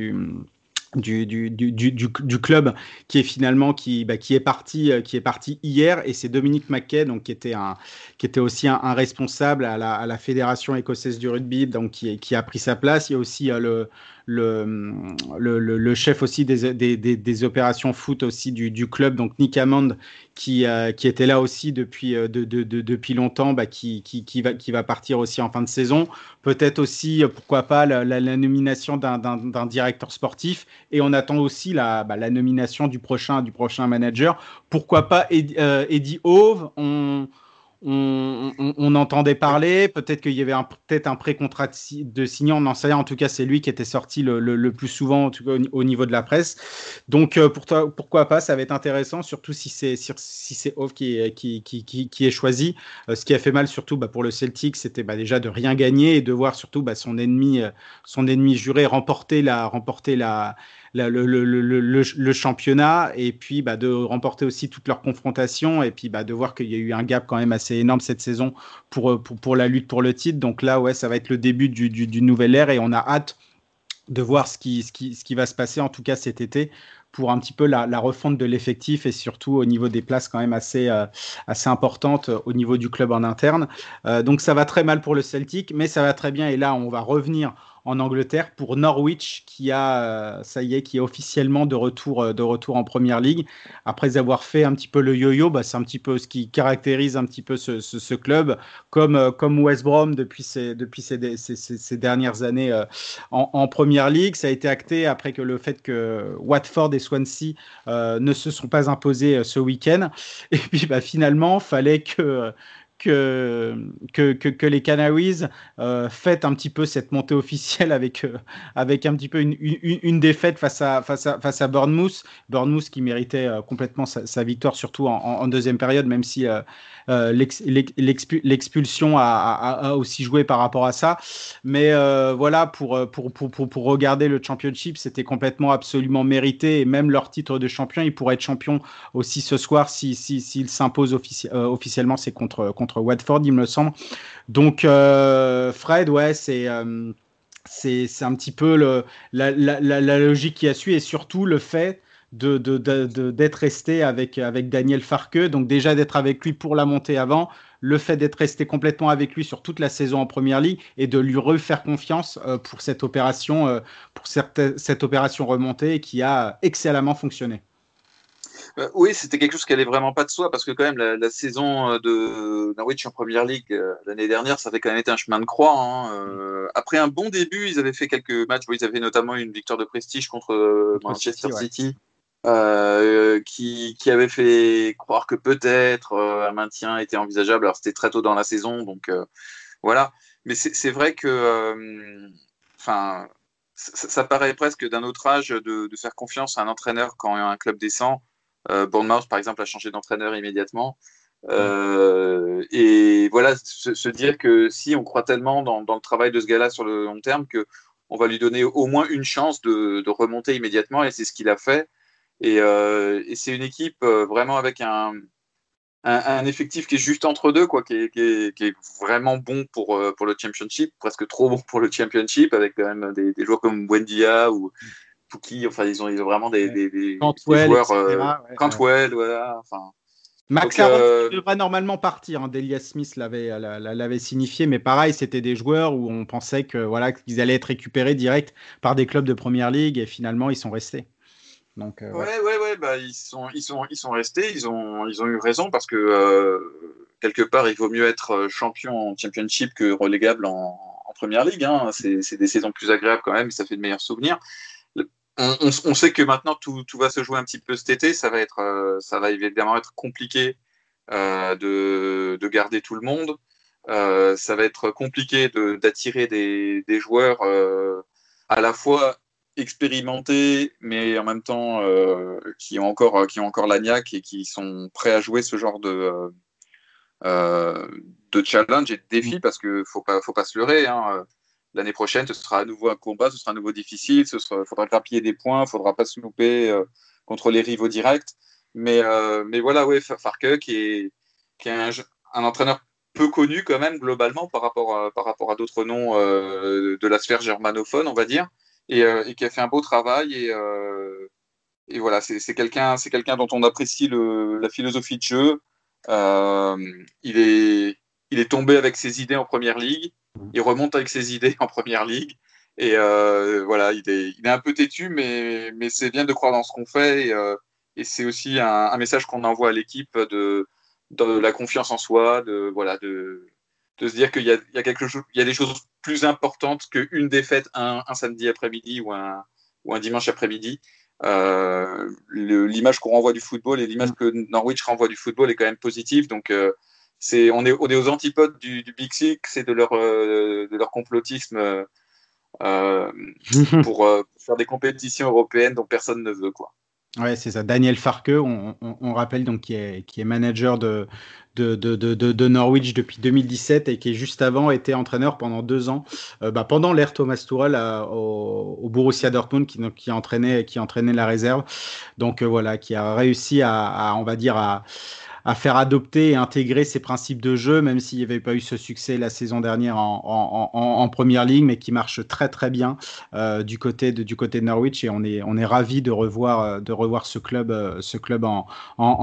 du, du, du, du, club qui est finalement qui, bah, qui est parti qui est parti hier. Et c'est Dominique Mackay donc qui était un qui était aussi un, un responsable à la, à la, fédération écossaise du rugby donc qui, qui a pris sa place. Il y a aussi euh, le le, le, le, chef aussi des, des, des, opérations foot aussi du, du, club, donc Nick Hammond, qui, euh, qui était là aussi depuis, euh, de, de, depuis longtemps, bah, qui, qui, qui, va, qui va partir aussi en fin de saison. Peut-être aussi, euh, pourquoi pas, la, nomination d'un directeur sportif. Et on attend aussi la, bah, la nomination du prochain, du prochain manager. Pourquoi pas Eddie Hove on, entendait parler, peut-être qu'il y avait peut-être un pré-contrat de signer, on n'en sait. En tout cas, c'est lui qui était sorti le, plus souvent au, niveau de la presse. Donc, euh, pourquoi pas Ça va être intéressant, surtout si c'est si c'est Off qui, est choisi. Euh, ce qui a fait mal, surtout bah, pour le Celtic, c'était bah, déjà de rien gagner et de voir surtout bah, son ennemi, euh, son ennemi juré remporter la remporter la le, championnat et puis bah, de remporter aussi toutes leurs confrontations et puis bah, de voir qu'il y a eu un gap quand même assez énorme cette saison pour, euh, pour, la lutte pour le titre. Donc là, ouais, ça va être le début du, du, nouvel ère et on a hâte de voir ce qui, va se passer en tout cas cet été pour un petit peu la, refonte de l'effectif et surtout au niveau des places quand même assez, euh, assez importantes au niveau du club en interne. Euh, donc ça va très mal pour le Celtic, mais ça va très bien et là on va revenir en Angleterre pour Norwich qui a, euh, ça y est, qui est officiellement de retour, euh, de retour en Première Ligue. Après avoir fait un petit peu le yo-yo, bah, c'est un petit peu ce qui caractérise un petit peu ce, club, comme, euh, comme West Brom depuis ces, depuis ces dernières années en, en, Première Ligue. Ça a été acté après que le fait que Watford et Swansea ne se sont pas imposés ce week-end. Et puis bah, finalement, fallait que que, que, que, les Canaries euh, fêtent un petit peu cette montée officielle avec, euh, avec un petit peu une, une, défaite face à, face à, face à Bournemouth. Bournemouth qui méritait euh, complètement sa, victoire, surtout en, deuxième période, même si euh, euh, l'expulsion a, aussi joué par rapport à ça. Mais euh, voilà, pour, pour, pour, pour, regarder le championship, c'était complètement absolument mérité. Et même leur titre de champion, ils pourraient être champions aussi ce soir s'ils si, si, s'imposent offici euh, officiellement. C'est contre, contre Watford, il me semble. Donc, Fred, ouais, c'est c'est un petit peu le, la, la, la, logique qui a su et surtout le fait d'être de, de, de, resté avec, avec Daniel Farke. Donc déjà d'être avec lui pour la montée avant, le fait d'être resté complètement avec lui sur toute la saison en Première Ligue et de lui refaire confiance euh, pour cette opération, euh, pour cette, cette opération remontée qui a excellemment fonctionné. Euh, oui, c'était quelque chose qui allait vraiment pas de soi parce que quand même la, la saison de Norwich en Première Ligue l'année dernière, ça avait quand même été un chemin de croix. Hein. Après un bon début, ils avaient fait quelques matchs où ils avaient notamment une victoire de prestige contre, Manchester City. City. Euh, qui, qui, avait fait croire que peut-être euh, un maintien était envisageable. Alors c'était très tôt dans la saison, donc euh, voilà. Mais c'est vrai que, enfin, ça, paraît presque d'un autre âge de, de, faire confiance à un entraîneur quand un club descend. Bournemouth, par exemple, a changé d'entraîneur immédiatement. et voilà, se, se, dire que si on croit tellement dans, dans le travail de ce gars-là sur le long terme que on va lui donner au moins une chance de, de remonter immédiatement, et c'est ce qu'il a fait. Et, euh, et c'est une équipe euh, vraiment avec un, un, un, effectif qui est juste entre deux, quoi, qui est, qui est, qui est vraiment bon pour, euh, pour le championship, presque trop bon pour le championship, avec quand même des, des joueurs comme Wendia ou Pouki. Enfin, ils ont, ils ont vraiment des, des, des, Cantwell, joueurs. Euh, ouais, Cantwell, ouais. voilà. Enfin. Euh... devrait normalement partir. Hein. Delia Smith l'avait, l'avait signifié, mais pareil, c'était des joueurs où on pensait que voilà qu'ils allaient être récupérés direct par des clubs de première ligue et finalement ils sont restés. Donc, euh, ouais, ouais, ouais, bah, ils, sont, ils, sont, ils sont restés, ils ont, ils ont eu raison parce que euh, quelque part, il vaut mieux être euh, champion en championship que relégable en, en première ligue. Hein. C'est des saisons plus agréables quand même, ça fait de meilleurs souvenirs. On, on, on, sait que maintenant tout, tout, va se jouer un petit peu cet été, ça va, être, euh, ça va évidemment être compliqué euh, de, de, garder tout le monde. ça va être compliqué d'attirer des, des, joueurs à la fois expérimentés, mais en même temps euh, qui ont encore qui ont encore l'agnac et qui sont prêts à jouer ce genre de euh, de challenge et de défi mm. parce que faut pas faut pas se leurrer. Hein. L'année prochaine, ce sera à nouveau un combat, ce sera à nouveau difficile, ce sera, faudra grappiller des points, faudra pas se louper euh, contre les rivaux directs. Mais euh, mais voilà, ouais, Farke qui est qui est un, un, entraîneur peu connu quand même globalement par rapport à, par rapport à d'autres noms euh, de la sphère germanophone, on va dire et, euh, et, qui a fait un beau travail. Et, euh, et voilà, c'est quelqu'un quelqu'un dont on apprécie le, la philosophie de jeu. Euh, il, est, il est tombé avec ses idées en première ligue. Il remonte avec ses idées en première ligue. Et voilà, il est, il est un peu têtu, mais, mais c'est bien de croire dans ce qu'on fait. Et, et c'est aussi un, un message qu'on envoie à l'équipe de, de la confiance en soi, de, voilà, de, de se dire qu'il y, y a, quelque chose, il y a des choses plus importantes qu'une défaite un, un samedi après-midi ou un, ou un dimanche après-midi. Euh, l'image qu'on renvoie du football et l'image que Norwich renvoie du football est quand même positive. Donc, euh, c'est, on, est, on est aux antipodes du, du Big Six et de leur, euh, de leur complotisme euh, pour, pour, faire des compétitions européennes dont personne ne veut. Quoi. Ouais, c'est ça. Daniel Farke, on, on, on, rappelle donc qui est, qui est manager de, de, de, de, Norwich depuis 2017 et qui juste avant était entraîneur pendant deux ans, euh, bah, pendant l'ère Thomas Tuchel euh, au, au, Borussia Dortmund qui, qui, entraînait, qui entraînait la réserve. Donc euh, voilà, qui a réussi à, à on va dire à à faire adopter et intégrer ces principes de jeu, même s'il n'y avait pas eu ce succès la saison dernière en, en, première ligue, mais qui marche très très bien euh, du côté de du côté de Norwich. Et on est on est ravi de revoir euh, de revoir ce club euh, ce club en,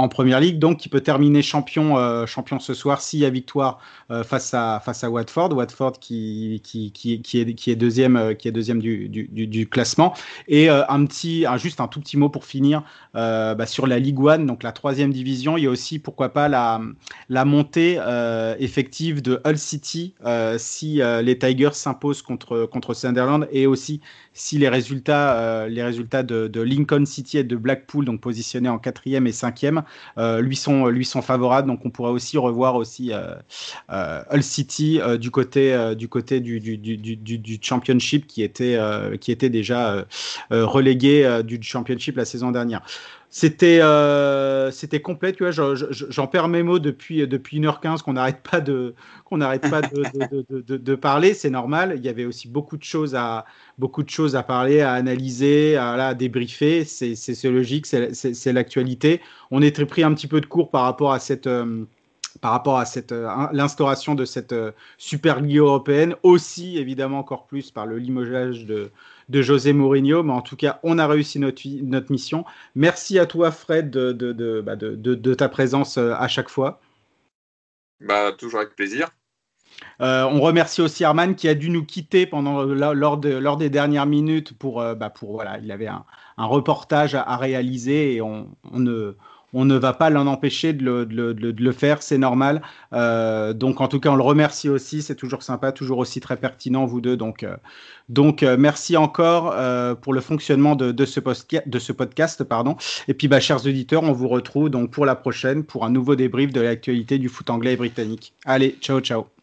première ligue, donc qui peut terminer champion champion ce soir s'il y a victoire face à face à Watford, Watford qui qui, qui, est qui est deuxième qui est deuxième du, du, classement. Et un petit juste un tout petit mot pour finir bah, sur la Ligue One, donc la troisième division, il y a aussi pour pourquoi pas la, montée euh, effective de Hull City euh, si euh, les Tigers s'imposent contre, contre Sunderland et aussi si les résultats, les résultats de, de, Lincoln City et de Blackpool, donc positionnés en quatrième et cinquième, lui, sont, lui sont favorables. Donc on pourrait aussi revoir aussi Hull City du côté, du, côté du, du, du, du championship qui était, qui était déjà relégué du championship la saison dernière. C'était euh, c'était complet, tu vois. J'en perds mes mots depuis depuis 1h15 qu'on n'arrête pas de qu'on n'arrête pas de, de, parler. C'est normal. Il y avait aussi beaucoup de choses à beaucoup de choses à parler, à analyser, à, débriefer. C'est logique, c'est l'actualité. On est pris un petit peu de cours par rapport à cette euh, par rapport à cette euh, l'instauration de cette euh, Super Ligue européenne, aussi évidemment encore plus par le limogeage de, de José Mourinho, mais en tout cas, on a réussi notre, notre mission. Merci à toi, Fred, de, de, de, bah de, ta présence euh, à chaque fois. Bah, toujours avec plaisir. Euh, on remercie aussi Arman qui a dû nous quitter pendant lors, de, lors des dernières minutes pour, euh, bah pour voilà, il avait un, un reportage à, à, réaliser et on, on ne on ne va pas l'en empêcher de le, faire, c'est normal. Euh, donc en tout cas, on le remercie aussi, c'est toujours sympa, toujours aussi très pertinent, vous deux. Donc, euh, euh, merci encore pour le fonctionnement de, de, ce de ce podcast. Pardon. Et puis, bah, chers auditeurs, on vous retrouve donc pour la prochaine, pour un nouveau débrief de l'actualité du foot anglais et britannique. Allez, ciao, ciao.